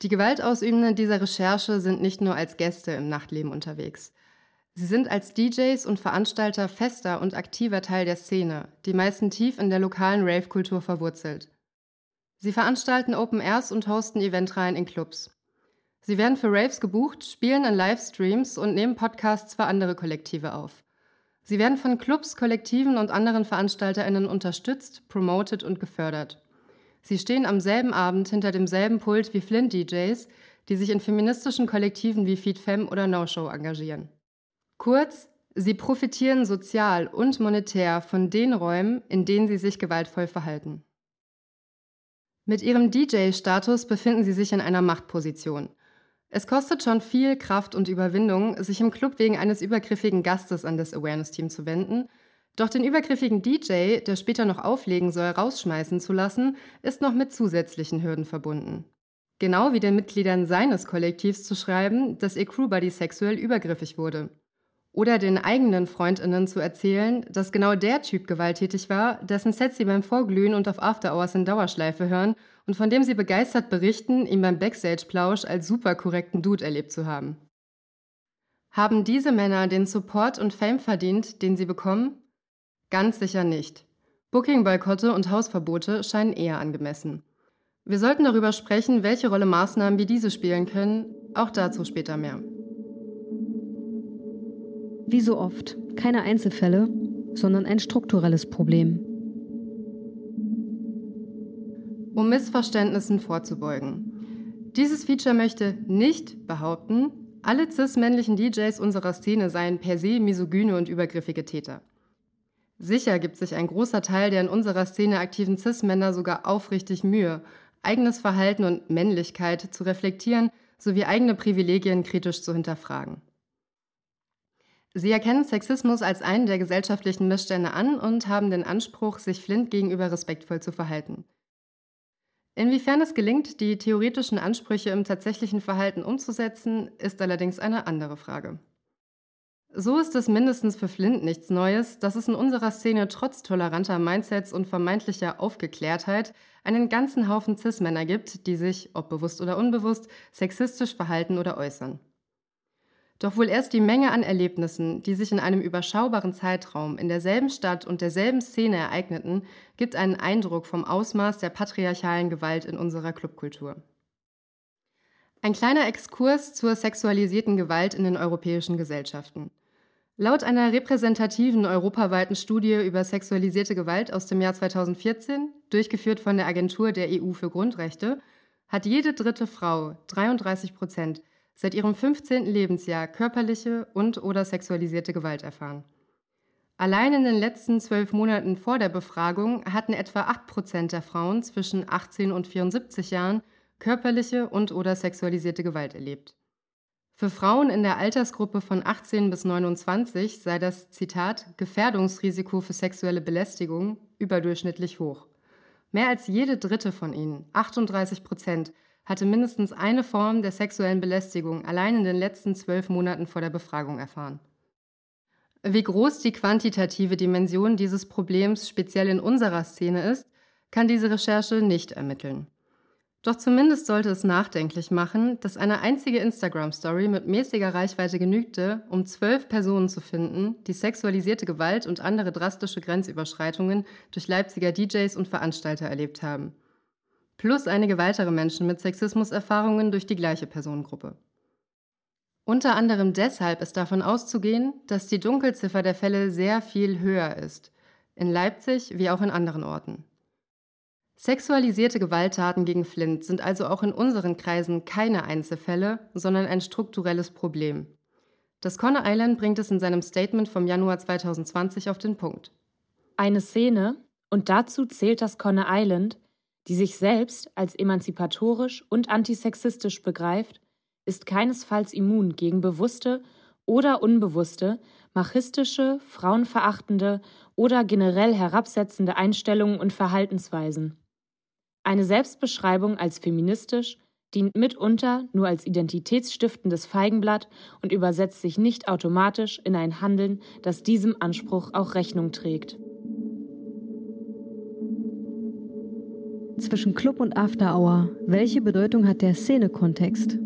Die Gewaltausübenden dieser Recherche sind nicht nur als Gäste im Nachtleben unterwegs. Sie sind als DJs und Veranstalter fester und aktiver Teil der Szene, die meisten tief in der lokalen Rave-Kultur verwurzelt. Sie veranstalten Open Airs und hosten Eventreihen in Clubs. Sie werden für Raves gebucht, spielen in Livestreams und nehmen Podcasts für andere Kollektive auf. Sie werden von Clubs, Kollektiven und anderen VeranstalterInnen unterstützt, promoted und gefördert. Sie stehen am selben Abend hinter demselben Pult wie Flint-DJs, die sich in feministischen Kollektiven wie FeedFem oder No Show engagieren. Kurz, sie profitieren sozial und monetär von den Räumen, in denen sie sich gewaltvoll verhalten. Mit ihrem DJ-Status befinden sie sich in einer Machtposition – es kostet schon viel Kraft und Überwindung, sich im Club wegen eines übergriffigen Gastes an das Awareness-Team zu wenden. Doch den übergriffigen DJ, der später noch auflegen soll, rausschmeißen zu lassen, ist noch mit zusätzlichen Hürden verbunden. Genau wie den Mitgliedern seines Kollektivs zu schreiben, dass ihr Crewbuddy sexuell übergriffig wurde. Oder den eigenen Freundinnen zu erzählen, dass genau der Typ gewalttätig war, dessen Set sie beim Vorglühen und auf After Hours in Dauerschleife hören und von dem sie begeistert berichten, ihn beim Backstage-Plausch als super korrekten Dude erlebt zu haben. Haben diese Männer den Support und Fame verdient, den sie bekommen? Ganz sicher nicht. Booking-Boykotte und Hausverbote scheinen eher angemessen. Wir sollten darüber sprechen, welche Rolle Maßnahmen wie diese spielen können, auch dazu später mehr. Wie so oft, keine Einzelfälle, sondern ein strukturelles Problem. Um Missverständnissen vorzubeugen. Dieses Feature möchte nicht behaupten, alle cis-männlichen DJs unserer Szene seien per se misogyne und übergriffige Täter. Sicher gibt sich ein großer Teil der in unserer Szene aktiven cis-Männer sogar aufrichtig Mühe, eigenes Verhalten und Männlichkeit zu reflektieren sowie eigene Privilegien kritisch zu hinterfragen. Sie erkennen Sexismus als einen der gesellschaftlichen Missstände an und haben den Anspruch, sich Flint gegenüber respektvoll zu verhalten. Inwiefern es gelingt, die theoretischen Ansprüche im tatsächlichen Verhalten umzusetzen, ist allerdings eine andere Frage. So ist es mindestens für Flint nichts Neues, dass es in unserer Szene trotz toleranter Mindsets und vermeintlicher Aufgeklärtheit einen ganzen Haufen Cis-Männer gibt, die sich, ob bewusst oder unbewusst, sexistisch verhalten oder äußern. Doch wohl erst die Menge an Erlebnissen, die sich in einem überschaubaren Zeitraum in derselben Stadt und derselben Szene ereigneten, gibt einen Eindruck vom Ausmaß der patriarchalen Gewalt in unserer Clubkultur. Ein kleiner Exkurs zur sexualisierten Gewalt in den europäischen Gesellschaften. Laut einer repräsentativen europaweiten Studie über sexualisierte Gewalt aus dem Jahr 2014, durchgeführt von der Agentur der EU für Grundrechte, hat jede dritte Frau, 33 Prozent, seit ihrem 15. Lebensjahr körperliche und/oder sexualisierte Gewalt erfahren. Allein in den letzten zwölf Monaten vor der Befragung hatten etwa 8 Prozent der Frauen zwischen 18 und 74 Jahren körperliche und/oder sexualisierte Gewalt erlebt. Für Frauen in der Altersgruppe von 18 bis 29 sei das Zitat Gefährdungsrisiko für sexuelle Belästigung überdurchschnittlich hoch. Mehr als jede dritte von ihnen, 38 Prozent, hatte mindestens eine Form der sexuellen Belästigung allein in den letzten zwölf Monaten vor der Befragung erfahren. Wie groß die quantitative Dimension dieses Problems speziell in unserer Szene ist, kann diese Recherche nicht ermitteln. Doch zumindest sollte es nachdenklich machen, dass eine einzige Instagram-Story mit mäßiger Reichweite genügte, um zwölf Personen zu finden, die sexualisierte Gewalt und andere drastische Grenzüberschreitungen durch Leipziger DJs und Veranstalter erlebt haben plus einige weitere Menschen mit Sexismuserfahrungen durch die gleiche Personengruppe. Unter anderem deshalb ist davon auszugehen, dass die Dunkelziffer der Fälle sehr viel höher ist, in Leipzig wie auch in anderen Orten. Sexualisierte Gewalttaten gegen Flint sind also auch in unseren Kreisen keine Einzelfälle, sondern ein strukturelles Problem. Das Conner Island bringt es in seinem Statement vom Januar 2020 auf den Punkt. Eine Szene, und dazu zählt das Conner Island, die sich selbst als emanzipatorisch und antisexistisch begreift, ist keinesfalls immun gegen bewusste oder unbewusste, machistische, frauenverachtende oder generell herabsetzende Einstellungen und Verhaltensweisen. Eine Selbstbeschreibung als feministisch dient mitunter nur als identitätsstiftendes Feigenblatt und übersetzt sich nicht automatisch in ein Handeln, das diesem Anspruch auch Rechnung trägt. Zwischen Club und After Hour, welche Bedeutung hat der Szenekontext?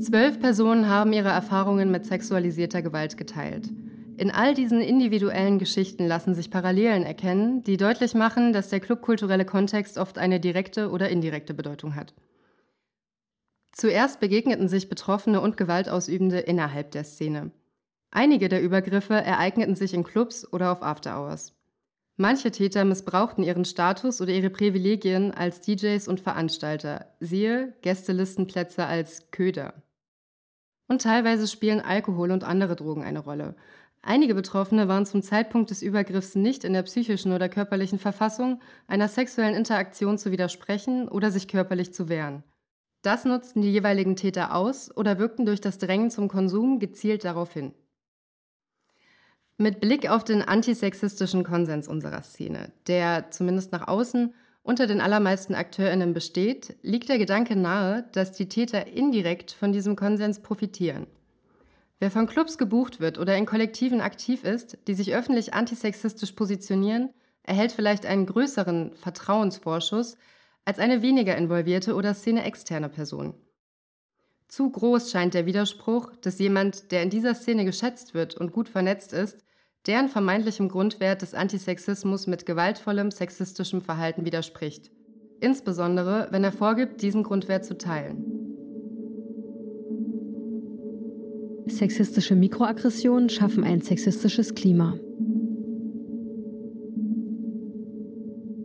Zwölf Personen haben ihre Erfahrungen mit sexualisierter Gewalt geteilt. In all diesen individuellen Geschichten lassen sich Parallelen erkennen, die deutlich machen, dass der clubkulturelle Kontext oft eine direkte oder indirekte Bedeutung hat. Zuerst begegneten sich Betroffene und Gewaltausübende innerhalb der Szene. Einige der Übergriffe ereigneten sich in Clubs oder auf After Hours. Manche Täter missbrauchten ihren Status oder ihre Privilegien als DJs und Veranstalter, siehe Gästelistenplätze als Köder. Und teilweise spielen Alkohol und andere Drogen eine Rolle. Einige Betroffene waren zum Zeitpunkt des Übergriffs nicht in der psychischen oder körperlichen Verfassung, einer sexuellen Interaktion zu widersprechen oder sich körperlich zu wehren. Das nutzten die jeweiligen Täter aus oder wirkten durch das Drängen zum Konsum gezielt darauf hin. Mit Blick auf den antisexistischen Konsens unserer Szene, der zumindest nach außen unter den allermeisten Akteurinnen besteht, liegt der Gedanke nahe, dass die Täter indirekt von diesem Konsens profitieren. Wer von Clubs gebucht wird oder in Kollektiven aktiv ist, die sich öffentlich antisexistisch positionieren, erhält vielleicht einen größeren Vertrauensvorschuss als eine weniger involvierte oder szeneexterne Person. Zu groß scheint der Widerspruch, dass jemand, der in dieser Szene geschätzt wird und gut vernetzt ist, deren vermeintlichem Grundwert des Antisexismus mit gewaltvollem sexistischem Verhalten widerspricht. Insbesondere, wenn er vorgibt, diesen Grundwert zu teilen. Sexistische Mikroaggressionen schaffen ein sexistisches Klima.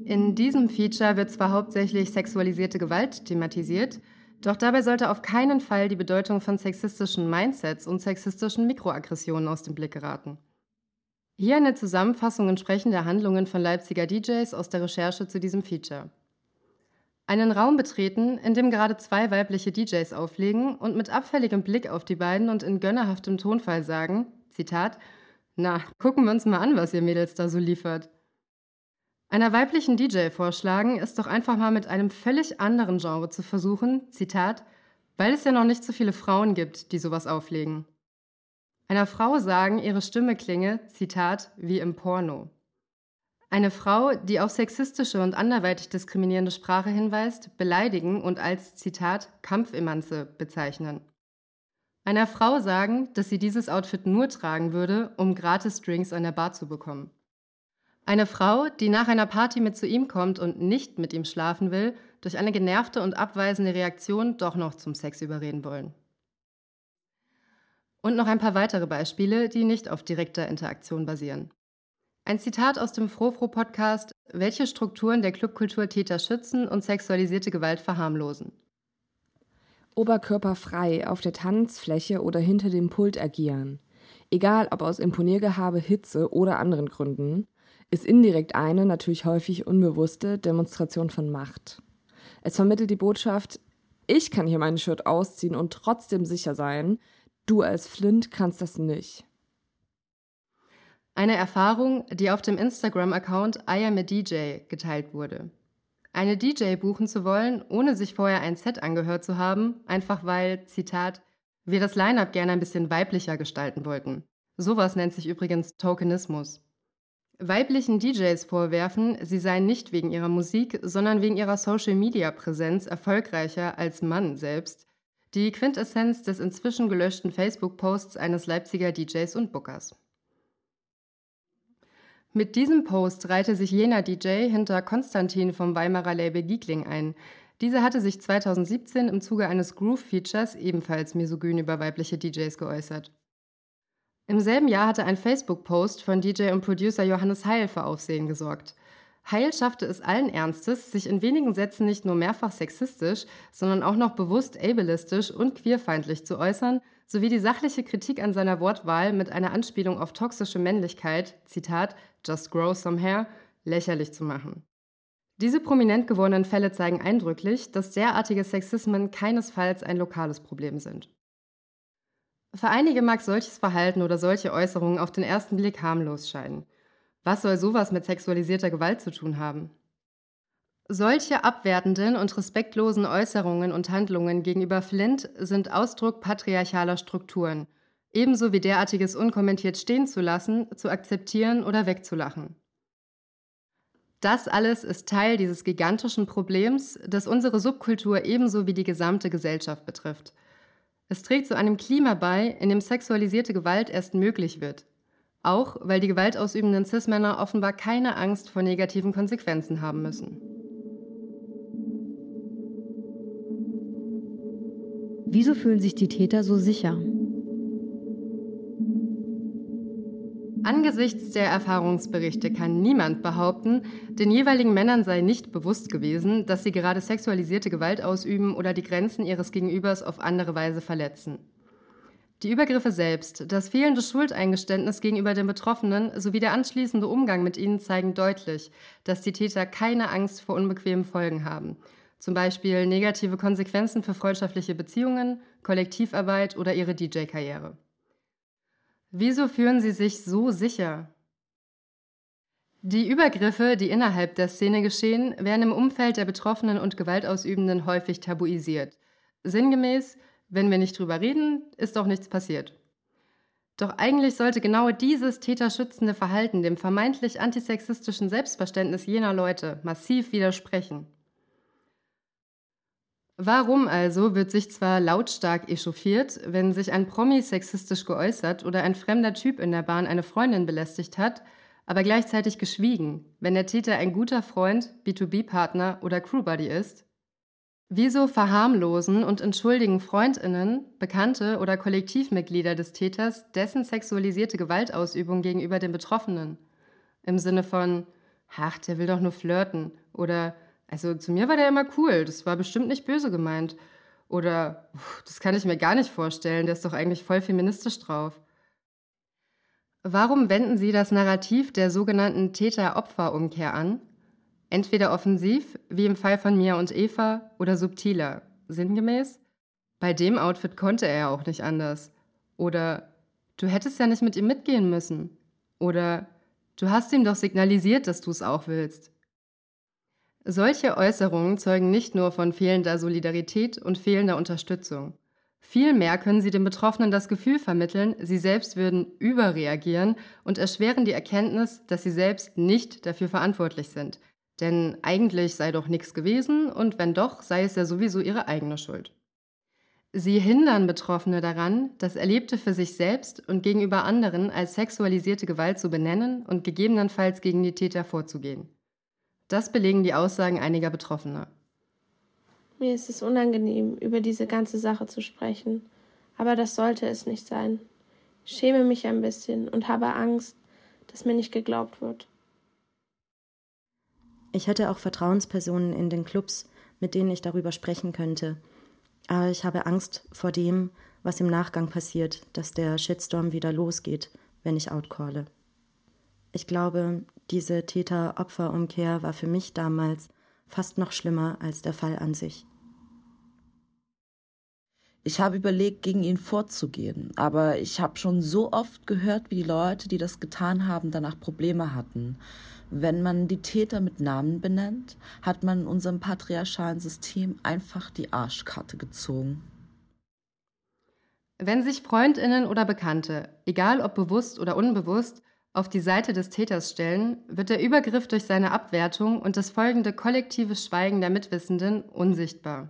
In diesem Feature wird zwar hauptsächlich sexualisierte Gewalt thematisiert, doch dabei sollte auf keinen Fall die Bedeutung von sexistischen Mindsets und sexistischen Mikroaggressionen aus dem Blick geraten. Hier eine Zusammenfassung entsprechender Handlungen von Leipziger DJs aus der Recherche zu diesem Feature. Einen Raum betreten, in dem gerade zwei weibliche DJs auflegen und mit abfälligem Blick auf die beiden und in gönnerhaftem Tonfall sagen, Zitat, na, gucken wir uns mal an, was ihr Mädels da so liefert. Einer weiblichen DJ vorschlagen, ist doch einfach mal mit einem völlig anderen Genre zu versuchen, Zitat, weil es ja noch nicht so viele Frauen gibt, die sowas auflegen. Einer Frau sagen, ihre Stimme klinge, Zitat, wie im Porno. Eine Frau, die auf sexistische und anderweitig diskriminierende Sprache hinweist, beleidigen und als, Zitat, Kampfemanze bezeichnen. Einer Frau sagen, dass sie dieses Outfit nur tragen würde, um gratis Drinks an der Bar zu bekommen. Eine Frau, die nach einer Party mit zu ihm kommt und nicht mit ihm schlafen will, durch eine genervte und abweisende Reaktion doch noch zum Sex überreden wollen. Und noch ein paar weitere Beispiele, die nicht auf direkter Interaktion basieren. Ein Zitat aus dem Frofro-Podcast, welche Strukturen der Clubkultur Täter schützen und sexualisierte Gewalt verharmlosen. Oberkörperfrei auf der Tanzfläche oder hinter dem Pult agieren. Egal ob aus Imponiergehabe, Hitze oder anderen Gründen, ist indirekt eine, natürlich häufig unbewusste Demonstration von Macht. Es vermittelt die Botschaft, ich kann hier mein Shirt ausziehen und trotzdem sicher sein, du als Flint kannst das nicht. Eine Erfahrung, die auf dem Instagram-Account I am a DJ geteilt wurde. Eine DJ buchen zu wollen, ohne sich vorher ein Set angehört zu haben, einfach weil, Zitat, wir das Line-up gerne ein bisschen weiblicher gestalten wollten. Sowas nennt sich übrigens Tokenismus weiblichen DJs vorwerfen, sie seien nicht wegen ihrer Musik, sondern wegen ihrer Social-Media-Präsenz erfolgreicher als Mann selbst. Die Quintessenz des inzwischen gelöschten Facebook-Posts eines Leipziger DJs und Bookers. Mit diesem Post reihte sich jener DJ hinter Konstantin vom Weimarer Label Giegling ein. Dieser hatte sich 2017 im Zuge eines Groove-Features ebenfalls misogyn über weibliche DJs geäußert. Im selben Jahr hatte ein Facebook-Post von DJ und Producer Johannes Heil für Aufsehen gesorgt. Heil schaffte es allen Ernstes, sich in wenigen Sätzen nicht nur mehrfach sexistisch, sondern auch noch bewusst ableistisch und queerfeindlich zu äußern, sowie die sachliche Kritik an seiner Wortwahl mit einer Anspielung auf toxische Männlichkeit, Zitat, just grow some hair, lächerlich zu machen. Diese prominent gewordenen Fälle zeigen eindrücklich, dass derartige Sexismen keinesfalls ein lokales Problem sind. Für einige mag solches Verhalten oder solche Äußerungen auf den ersten Blick harmlos scheinen. Was soll sowas mit sexualisierter Gewalt zu tun haben? Solche abwertenden und respektlosen Äußerungen und Handlungen gegenüber Flint sind Ausdruck patriarchaler Strukturen, ebenso wie derartiges unkommentiert stehen zu lassen, zu akzeptieren oder wegzulachen. Das alles ist Teil dieses gigantischen Problems, das unsere Subkultur ebenso wie die gesamte Gesellschaft betrifft – es trägt zu einem Klima bei, in dem sexualisierte Gewalt erst möglich wird. Auch weil die gewaltausübenden Cis-Männer offenbar keine Angst vor negativen Konsequenzen haben müssen. Wieso fühlen sich die Täter so sicher? Angesichts der Erfahrungsberichte kann niemand behaupten, den jeweiligen Männern sei nicht bewusst gewesen, dass sie gerade sexualisierte Gewalt ausüben oder die Grenzen ihres Gegenübers auf andere Weise verletzen. Die Übergriffe selbst, das fehlende Schuldeingeständnis gegenüber den Betroffenen sowie der anschließende Umgang mit ihnen zeigen deutlich, dass die Täter keine Angst vor unbequemen Folgen haben. Zum Beispiel negative Konsequenzen für freundschaftliche Beziehungen, Kollektivarbeit oder ihre DJ-Karriere. Wieso fühlen Sie sich so sicher? Die Übergriffe, die innerhalb der Szene geschehen, werden im Umfeld der Betroffenen und Gewaltausübenden häufig tabuisiert. Sinngemäß, wenn wir nicht drüber reden, ist auch nichts passiert. Doch eigentlich sollte genau dieses täterschützende Verhalten dem vermeintlich antisexistischen Selbstverständnis jener Leute massiv widersprechen. Warum also wird sich zwar lautstark echauffiert, wenn sich ein Promi sexistisch geäußert oder ein fremder Typ in der Bahn eine Freundin belästigt hat, aber gleichzeitig geschwiegen, wenn der Täter ein guter Freund, B2B-Partner oder Crewbuddy ist? Wieso verharmlosen und entschuldigen Freundinnen, Bekannte oder Kollektivmitglieder des Täters dessen sexualisierte Gewaltausübung gegenüber den Betroffenen? Im Sinne von, ach, der will doch nur flirten oder also zu mir war der immer cool, das war bestimmt nicht böse gemeint. Oder das kann ich mir gar nicht vorstellen, der ist doch eigentlich voll feministisch drauf. Warum wenden Sie das Narrativ der sogenannten Täter-Opfer-Umkehr an? Entweder offensiv, wie im Fall von Mia und Eva, oder subtiler, sinngemäß. Bei dem Outfit konnte er auch nicht anders. Oder du hättest ja nicht mit ihm mitgehen müssen. Oder du hast ihm doch signalisiert, dass du es auch willst. Solche Äußerungen zeugen nicht nur von fehlender Solidarität und fehlender Unterstützung. Vielmehr können sie den Betroffenen das Gefühl vermitteln, sie selbst würden überreagieren und erschweren die Erkenntnis, dass sie selbst nicht dafür verantwortlich sind, denn eigentlich sei doch nichts gewesen und wenn doch, sei es ja sowieso ihre eigene Schuld. Sie hindern Betroffene daran, das Erlebte für sich selbst und gegenüber anderen als sexualisierte Gewalt zu benennen und gegebenenfalls gegen die Täter vorzugehen. Das belegen die Aussagen einiger Betroffener. Mir ist es unangenehm, über diese ganze Sache zu sprechen, aber das sollte es nicht sein. Ich schäme mich ein bisschen und habe Angst, dass mir nicht geglaubt wird. Ich hätte auch Vertrauenspersonen in den Clubs, mit denen ich darüber sprechen könnte. Aber ich habe Angst vor dem, was im Nachgang passiert, dass der Shitstorm wieder losgeht, wenn ich outcalle. Ich glaube, diese Täter-Opfer-Umkehr war für mich damals fast noch schlimmer als der Fall an sich. Ich habe überlegt, gegen ihn vorzugehen, aber ich habe schon so oft gehört, wie die Leute, die das getan haben, danach Probleme hatten. Wenn man die Täter mit Namen benennt, hat man in unserem patriarchalen System einfach die Arschkarte gezogen. Wenn sich Freundinnen oder Bekannte, egal ob bewusst oder unbewusst, auf die Seite des Täters stellen, wird der Übergriff durch seine Abwertung und das folgende kollektive Schweigen der Mitwissenden unsichtbar.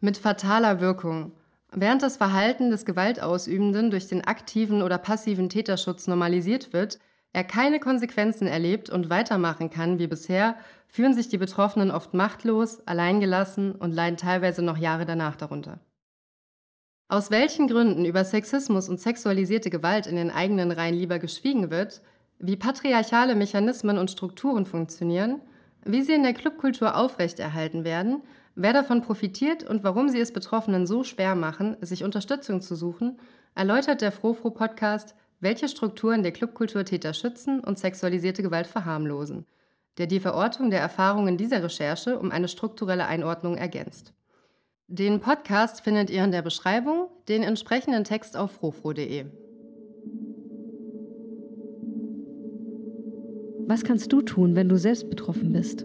Mit fataler Wirkung. Während das Verhalten des Gewaltausübenden durch den aktiven oder passiven Täterschutz normalisiert wird, er keine Konsequenzen erlebt und weitermachen kann wie bisher, fühlen sich die Betroffenen oft machtlos, alleingelassen und leiden teilweise noch Jahre danach darunter. Aus welchen Gründen über Sexismus und sexualisierte Gewalt in den eigenen Reihen lieber geschwiegen wird, wie patriarchale Mechanismen und Strukturen funktionieren, wie sie in der Clubkultur aufrechterhalten werden, wer davon profitiert und warum sie es Betroffenen so schwer machen, sich Unterstützung zu suchen, erläutert der Frofro-Podcast welche Strukturen der Clubkultur Täter schützen und sexualisierte Gewalt verharmlosen, der die Verortung der Erfahrungen dieser Recherche um eine strukturelle Einordnung ergänzt. Den Podcast findet ihr in der Beschreibung, den entsprechenden Text auf frofro.de. Was kannst du tun, wenn du selbst betroffen bist?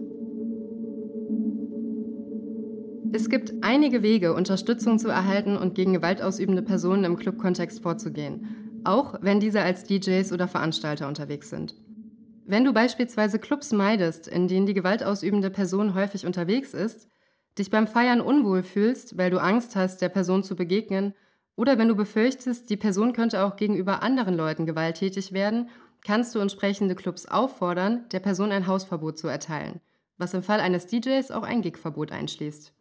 Es gibt einige Wege, Unterstützung zu erhalten und gegen gewaltausübende Personen im Clubkontext vorzugehen auch wenn diese als DJs oder Veranstalter unterwegs sind. Wenn du beispielsweise Clubs meidest, in denen die gewaltausübende Person häufig unterwegs ist, dich beim Feiern unwohl fühlst, weil du Angst hast, der Person zu begegnen, oder wenn du befürchtest, die Person könnte auch gegenüber anderen Leuten gewalttätig werden, kannst du entsprechende Clubs auffordern, der Person ein Hausverbot zu erteilen, was im Fall eines DJs auch ein Gigverbot einschließt.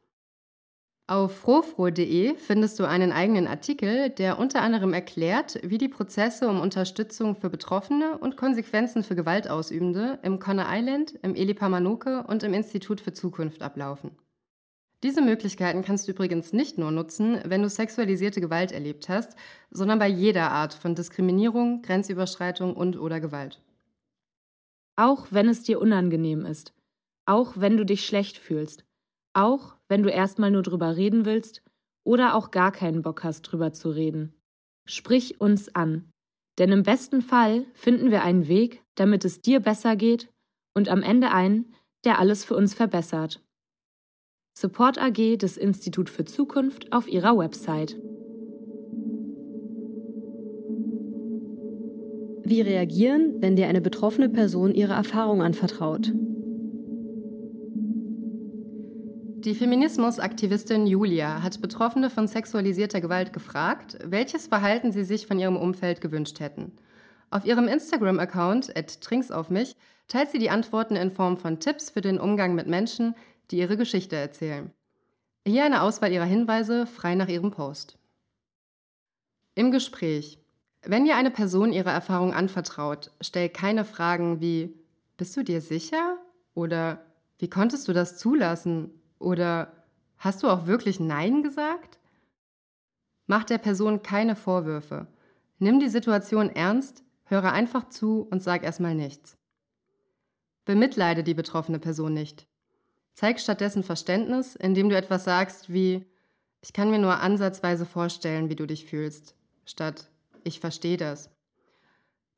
Auf frofro.de findest du einen eigenen Artikel, der unter anderem erklärt, wie die Prozesse um Unterstützung für Betroffene und Konsequenzen für Gewaltausübende im Conner Island, im Elipamanoke und im Institut für Zukunft ablaufen. Diese Möglichkeiten kannst du übrigens nicht nur nutzen, wenn du sexualisierte Gewalt erlebt hast, sondern bei jeder Art von Diskriminierung, Grenzüberschreitung und/oder Gewalt. Auch wenn es dir unangenehm ist, auch wenn du dich schlecht fühlst, auch wenn du erstmal nur drüber reden willst oder auch gar keinen Bock hast, drüber zu reden. Sprich uns an. Denn im besten Fall finden wir einen Weg, damit es dir besser geht und am Ende einen, der alles für uns verbessert. Support AG des Institut für Zukunft auf ihrer Website. Wie reagieren, wenn dir eine betroffene Person ihre Erfahrung anvertraut? Die Feminismusaktivistin Julia hat Betroffene von sexualisierter Gewalt gefragt, welches Verhalten sie sich von ihrem Umfeld gewünscht hätten. Auf ihrem Instagram-Account @trinksaufmich teilt sie die Antworten in Form von Tipps für den Umgang mit Menschen, die ihre Geschichte erzählen. Hier eine Auswahl ihrer Hinweise, frei nach ihrem Post. Im Gespräch. Wenn dir eine Person ihre Erfahrung anvertraut, stell keine Fragen wie Bist du dir sicher? Oder Wie konntest du das zulassen? Oder Hast du auch wirklich Nein gesagt? Mach der Person keine Vorwürfe. Nimm die Situation ernst, höre einfach zu und sag erstmal nichts. Bemitleide die betroffene Person nicht. Zeig stattdessen Verständnis, indem du etwas sagst wie Ich kann mir nur ansatzweise vorstellen, wie du dich fühlst, statt ich verstehe das.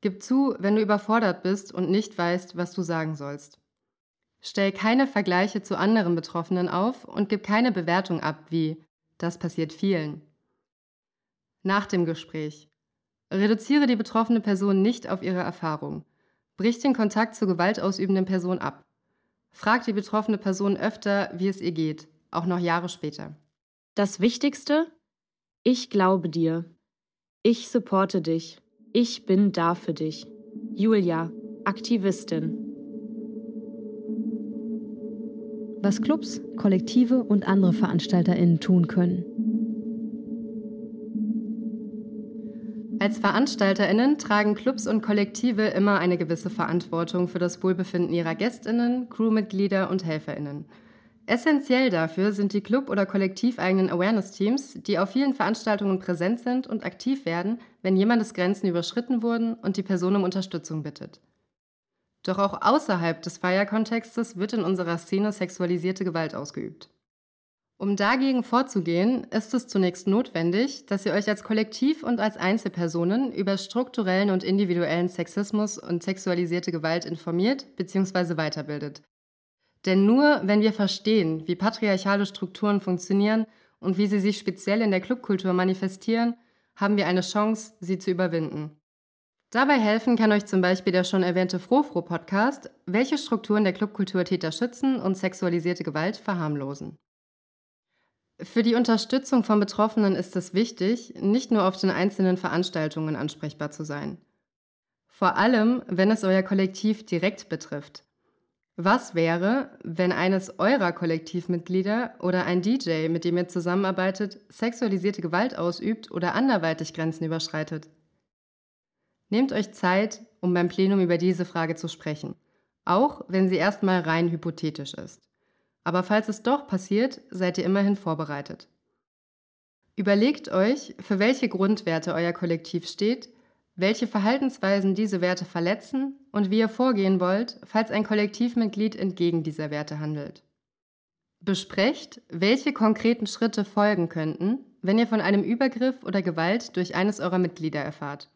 Gib zu, wenn du überfordert bist und nicht weißt, was du sagen sollst. Stell keine Vergleiche zu anderen Betroffenen auf und gib keine Bewertung ab wie das passiert vielen. Nach dem Gespräch. Reduziere die betroffene Person nicht auf ihre Erfahrung. Brich den Kontakt zur gewaltausübenden Person ab. Frag die betroffene Person öfter, wie es ihr geht, auch noch Jahre später. Das Wichtigste? Ich glaube dir. Ich supporte dich. Ich bin da für dich. Julia, Aktivistin. Was Clubs, Kollektive und andere VeranstalterInnen tun können. Als VeranstalterInnen tragen Clubs und Kollektive immer eine gewisse Verantwortung für das Wohlbefinden ihrer GästInnen, Crewmitglieder und HelferInnen. Essentiell dafür sind die Club- oder kollektiveigenen Awareness-Teams, die auf vielen Veranstaltungen präsent sind und aktiv werden, wenn jemandes Grenzen überschritten wurden und die Person um Unterstützung bittet. Doch auch außerhalb des Feierkontextes wird in unserer Szene sexualisierte Gewalt ausgeübt. Um dagegen vorzugehen, ist es zunächst notwendig, dass ihr euch als Kollektiv und als Einzelpersonen über strukturellen und individuellen Sexismus und sexualisierte Gewalt informiert bzw. weiterbildet denn nur wenn wir verstehen, wie patriarchale Strukturen funktionieren und wie sie sich speziell in der Clubkultur manifestieren, haben wir eine Chance, sie zu überwinden. Dabei helfen kann euch zum Beispiel der schon erwähnte Frofro-Podcast, welche Strukturen der Clubkultur Täter schützen und sexualisierte Gewalt verharmlosen. Für die Unterstützung von Betroffenen ist es wichtig, nicht nur auf den einzelnen Veranstaltungen ansprechbar zu sein. Vor allem, wenn es euer Kollektiv direkt betrifft. Was wäre, wenn eines eurer Kollektivmitglieder oder ein DJ, mit dem ihr zusammenarbeitet, sexualisierte Gewalt ausübt oder anderweitig Grenzen überschreitet? Nehmt euch Zeit, um beim Plenum über diese Frage zu sprechen, auch wenn sie erstmal rein hypothetisch ist. Aber falls es doch passiert, seid ihr immerhin vorbereitet. Überlegt euch, für welche Grundwerte euer Kollektiv steht welche Verhaltensweisen diese Werte verletzen und wie ihr vorgehen wollt, falls ein Kollektivmitglied entgegen dieser Werte handelt. Besprecht, welche konkreten Schritte folgen könnten, wenn ihr von einem Übergriff oder Gewalt durch eines eurer Mitglieder erfahrt.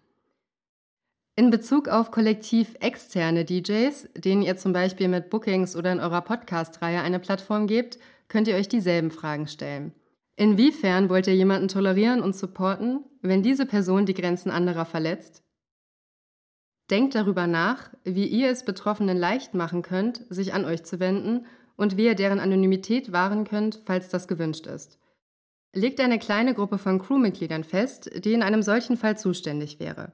In Bezug auf kollektiv externe DJs, denen ihr zum Beispiel mit Bookings oder in eurer Podcast-Reihe eine Plattform gebt, könnt ihr euch dieselben Fragen stellen. Inwiefern wollt ihr jemanden tolerieren und supporten, wenn diese Person die Grenzen anderer verletzt? Denkt darüber nach, wie ihr es Betroffenen leicht machen könnt, sich an euch zu wenden und wie ihr deren Anonymität wahren könnt, falls das gewünscht ist. Legt eine kleine Gruppe von Crewmitgliedern fest, die in einem solchen Fall zuständig wäre.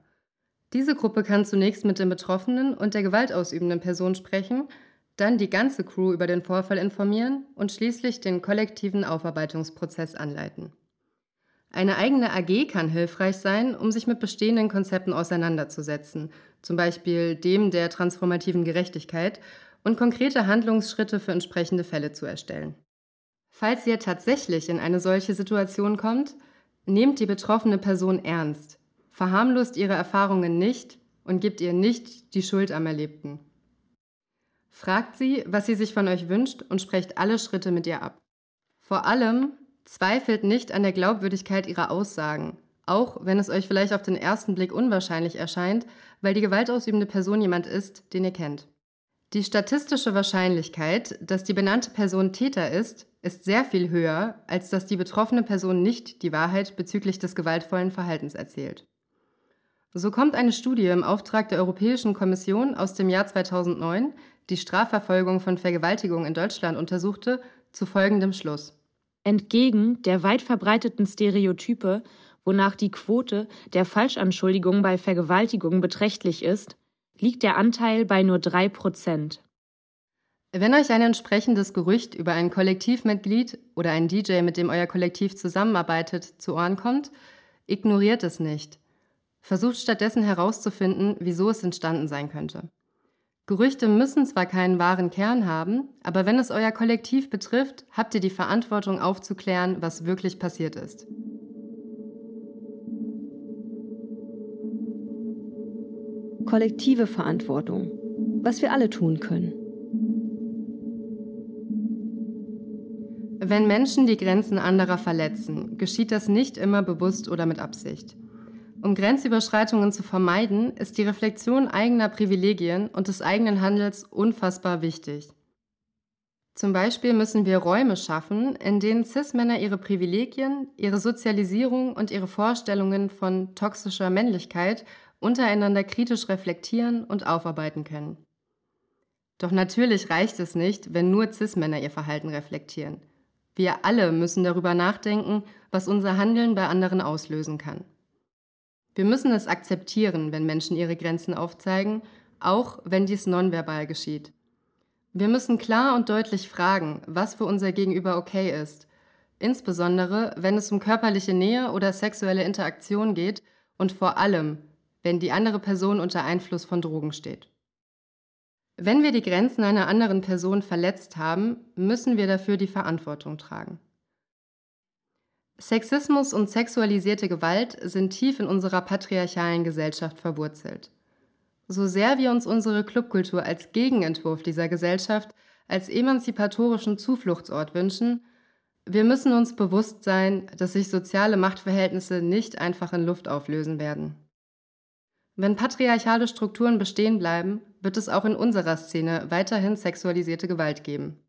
Diese Gruppe kann zunächst mit dem Betroffenen und der gewaltausübenden Person sprechen dann die ganze Crew über den Vorfall informieren und schließlich den kollektiven Aufarbeitungsprozess anleiten. Eine eigene AG kann hilfreich sein, um sich mit bestehenden Konzepten auseinanderzusetzen, zum Beispiel dem der transformativen Gerechtigkeit, und konkrete Handlungsschritte für entsprechende Fälle zu erstellen. Falls ihr tatsächlich in eine solche Situation kommt, nehmt die betroffene Person ernst, verharmlost ihre Erfahrungen nicht und gebt ihr nicht die Schuld am Erlebten. Fragt sie, was sie sich von euch wünscht und sprecht alle Schritte mit ihr ab. Vor allem zweifelt nicht an der Glaubwürdigkeit ihrer Aussagen, auch wenn es euch vielleicht auf den ersten Blick unwahrscheinlich erscheint, weil die gewaltausübende Person jemand ist, den ihr kennt. Die statistische Wahrscheinlichkeit, dass die benannte Person Täter ist, ist sehr viel höher, als dass die betroffene Person nicht die Wahrheit bezüglich des gewaltvollen Verhaltens erzählt. So kommt eine Studie im Auftrag der Europäischen Kommission aus dem Jahr 2009, die Strafverfolgung von Vergewaltigung in Deutschland untersuchte, zu folgendem Schluss. Entgegen der weit verbreiteten Stereotype, wonach die Quote der Falschanschuldigungen bei Vergewaltigungen beträchtlich ist, liegt der Anteil bei nur drei Prozent. Wenn euch ein entsprechendes Gerücht über ein Kollektivmitglied oder einen DJ, mit dem euer Kollektiv zusammenarbeitet, zu Ohren kommt, ignoriert es nicht. Versucht stattdessen herauszufinden, wieso es entstanden sein könnte. Gerüchte müssen zwar keinen wahren Kern haben, aber wenn es euer Kollektiv betrifft, habt ihr die Verantwortung aufzuklären, was wirklich passiert ist. Kollektive Verantwortung. Was wir alle tun können. Wenn Menschen die Grenzen anderer verletzen, geschieht das nicht immer bewusst oder mit Absicht. Um Grenzüberschreitungen zu vermeiden, ist die Reflexion eigener Privilegien und des eigenen Handels unfassbar wichtig. Zum Beispiel müssen wir Räume schaffen, in denen CIS-Männer ihre Privilegien, ihre Sozialisierung und ihre Vorstellungen von toxischer Männlichkeit untereinander kritisch reflektieren und aufarbeiten können. Doch natürlich reicht es nicht, wenn nur CIS-Männer ihr Verhalten reflektieren. Wir alle müssen darüber nachdenken, was unser Handeln bei anderen auslösen kann. Wir müssen es akzeptieren, wenn Menschen ihre Grenzen aufzeigen, auch wenn dies nonverbal geschieht. Wir müssen klar und deutlich fragen, was für unser Gegenüber okay ist, insbesondere wenn es um körperliche Nähe oder sexuelle Interaktion geht und vor allem, wenn die andere Person unter Einfluss von Drogen steht. Wenn wir die Grenzen einer anderen Person verletzt haben, müssen wir dafür die Verantwortung tragen. Sexismus und sexualisierte Gewalt sind tief in unserer patriarchalen Gesellschaft verwurzelt. So sehr wir uns unsere Clubkultur als Gegenentwurf dieser Gesellschaft, als emanzipatorischen Zufluchtsort wünschen, wir müssen uns bewusst sein, dass sich soziale Machtverhältnisse nicht einfach in Luft auflösen werden. Wenn patriarchale Strukturen bestehen bleiben, wird es auch in unserer Szene weiterhin sexualisierte Gewalt geben.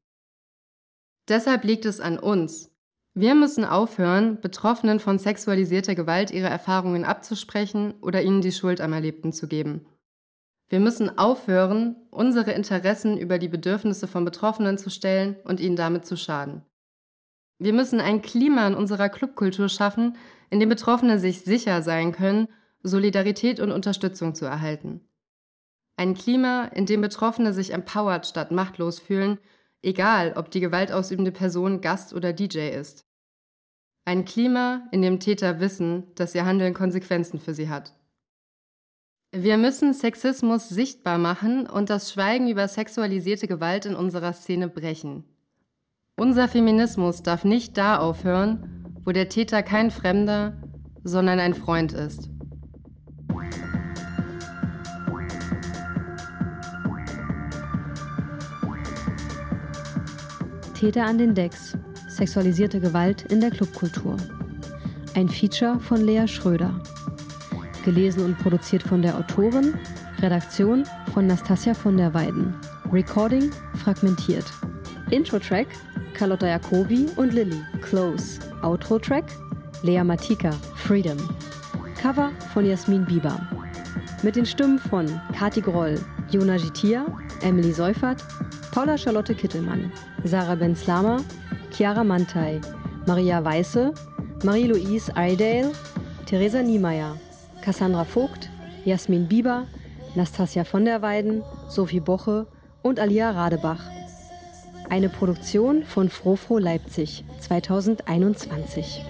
Deshalb liegt es an uns. Wir müssen aufhören, Betroffenen von sexualisierter Gewalt ihre Erfahrungen abzusprechen oder ihnen die Schuld am Erlebten zu geben. Wir müssen aufhören, unsere Interessen über die Bedürfnisse von Betroffenen zu stellen und ihnen damit zu schaden. Wir müssen ein Klima in unserer Clubkultur schaffen, in dem Betroffene sich sicher sein können Solidarität und Unterstützung zu erhalten. Ein Klima, in dem Betroffene sich empowered statt machtlos fühlen, egal ob die gewaltausübende Person Gast oder DJ ist. Ein Klima, in dem Täter wissen, dass ihr Handeln Konsequenzen für sie hat. Wir müssen Sexismus sichtbar machen und das Schweigen über sexualisierte Gewalt in unserer Szene brechen. Unser Feminismus darf nicht da aufhören, wo der Täter kein Fremder, sondern ein Freund ist. Täter an den Decks. Sexualisierte Gewalt in der Clubkultur. Ein Feature von Lea Schröder. Gelesen und produziert von der Autorin. Redaktion von Nastasia von der Weiden. Recording fragmentiert. Intro-Track Carlotta Jacobi und Lilly. Close. Outro-Track Lea Matika. Freedom. Cover von Jasmin Bieber. Mit den Stimmen von Kati Groll, Jona Gitia, Emily Seufert, Paula Charlotte Kittelmann, Sarah Benslama, Chiara Mantei, Maria Weiße, Marie-Louise Eidale, Theresa Niemeyer, Cassandra Vogt, Jasmin Bieber, Nastasia von der Weiden, Sophie Boche und Alia Radebach. Eine Produktion von Frofro Leipzig 2021.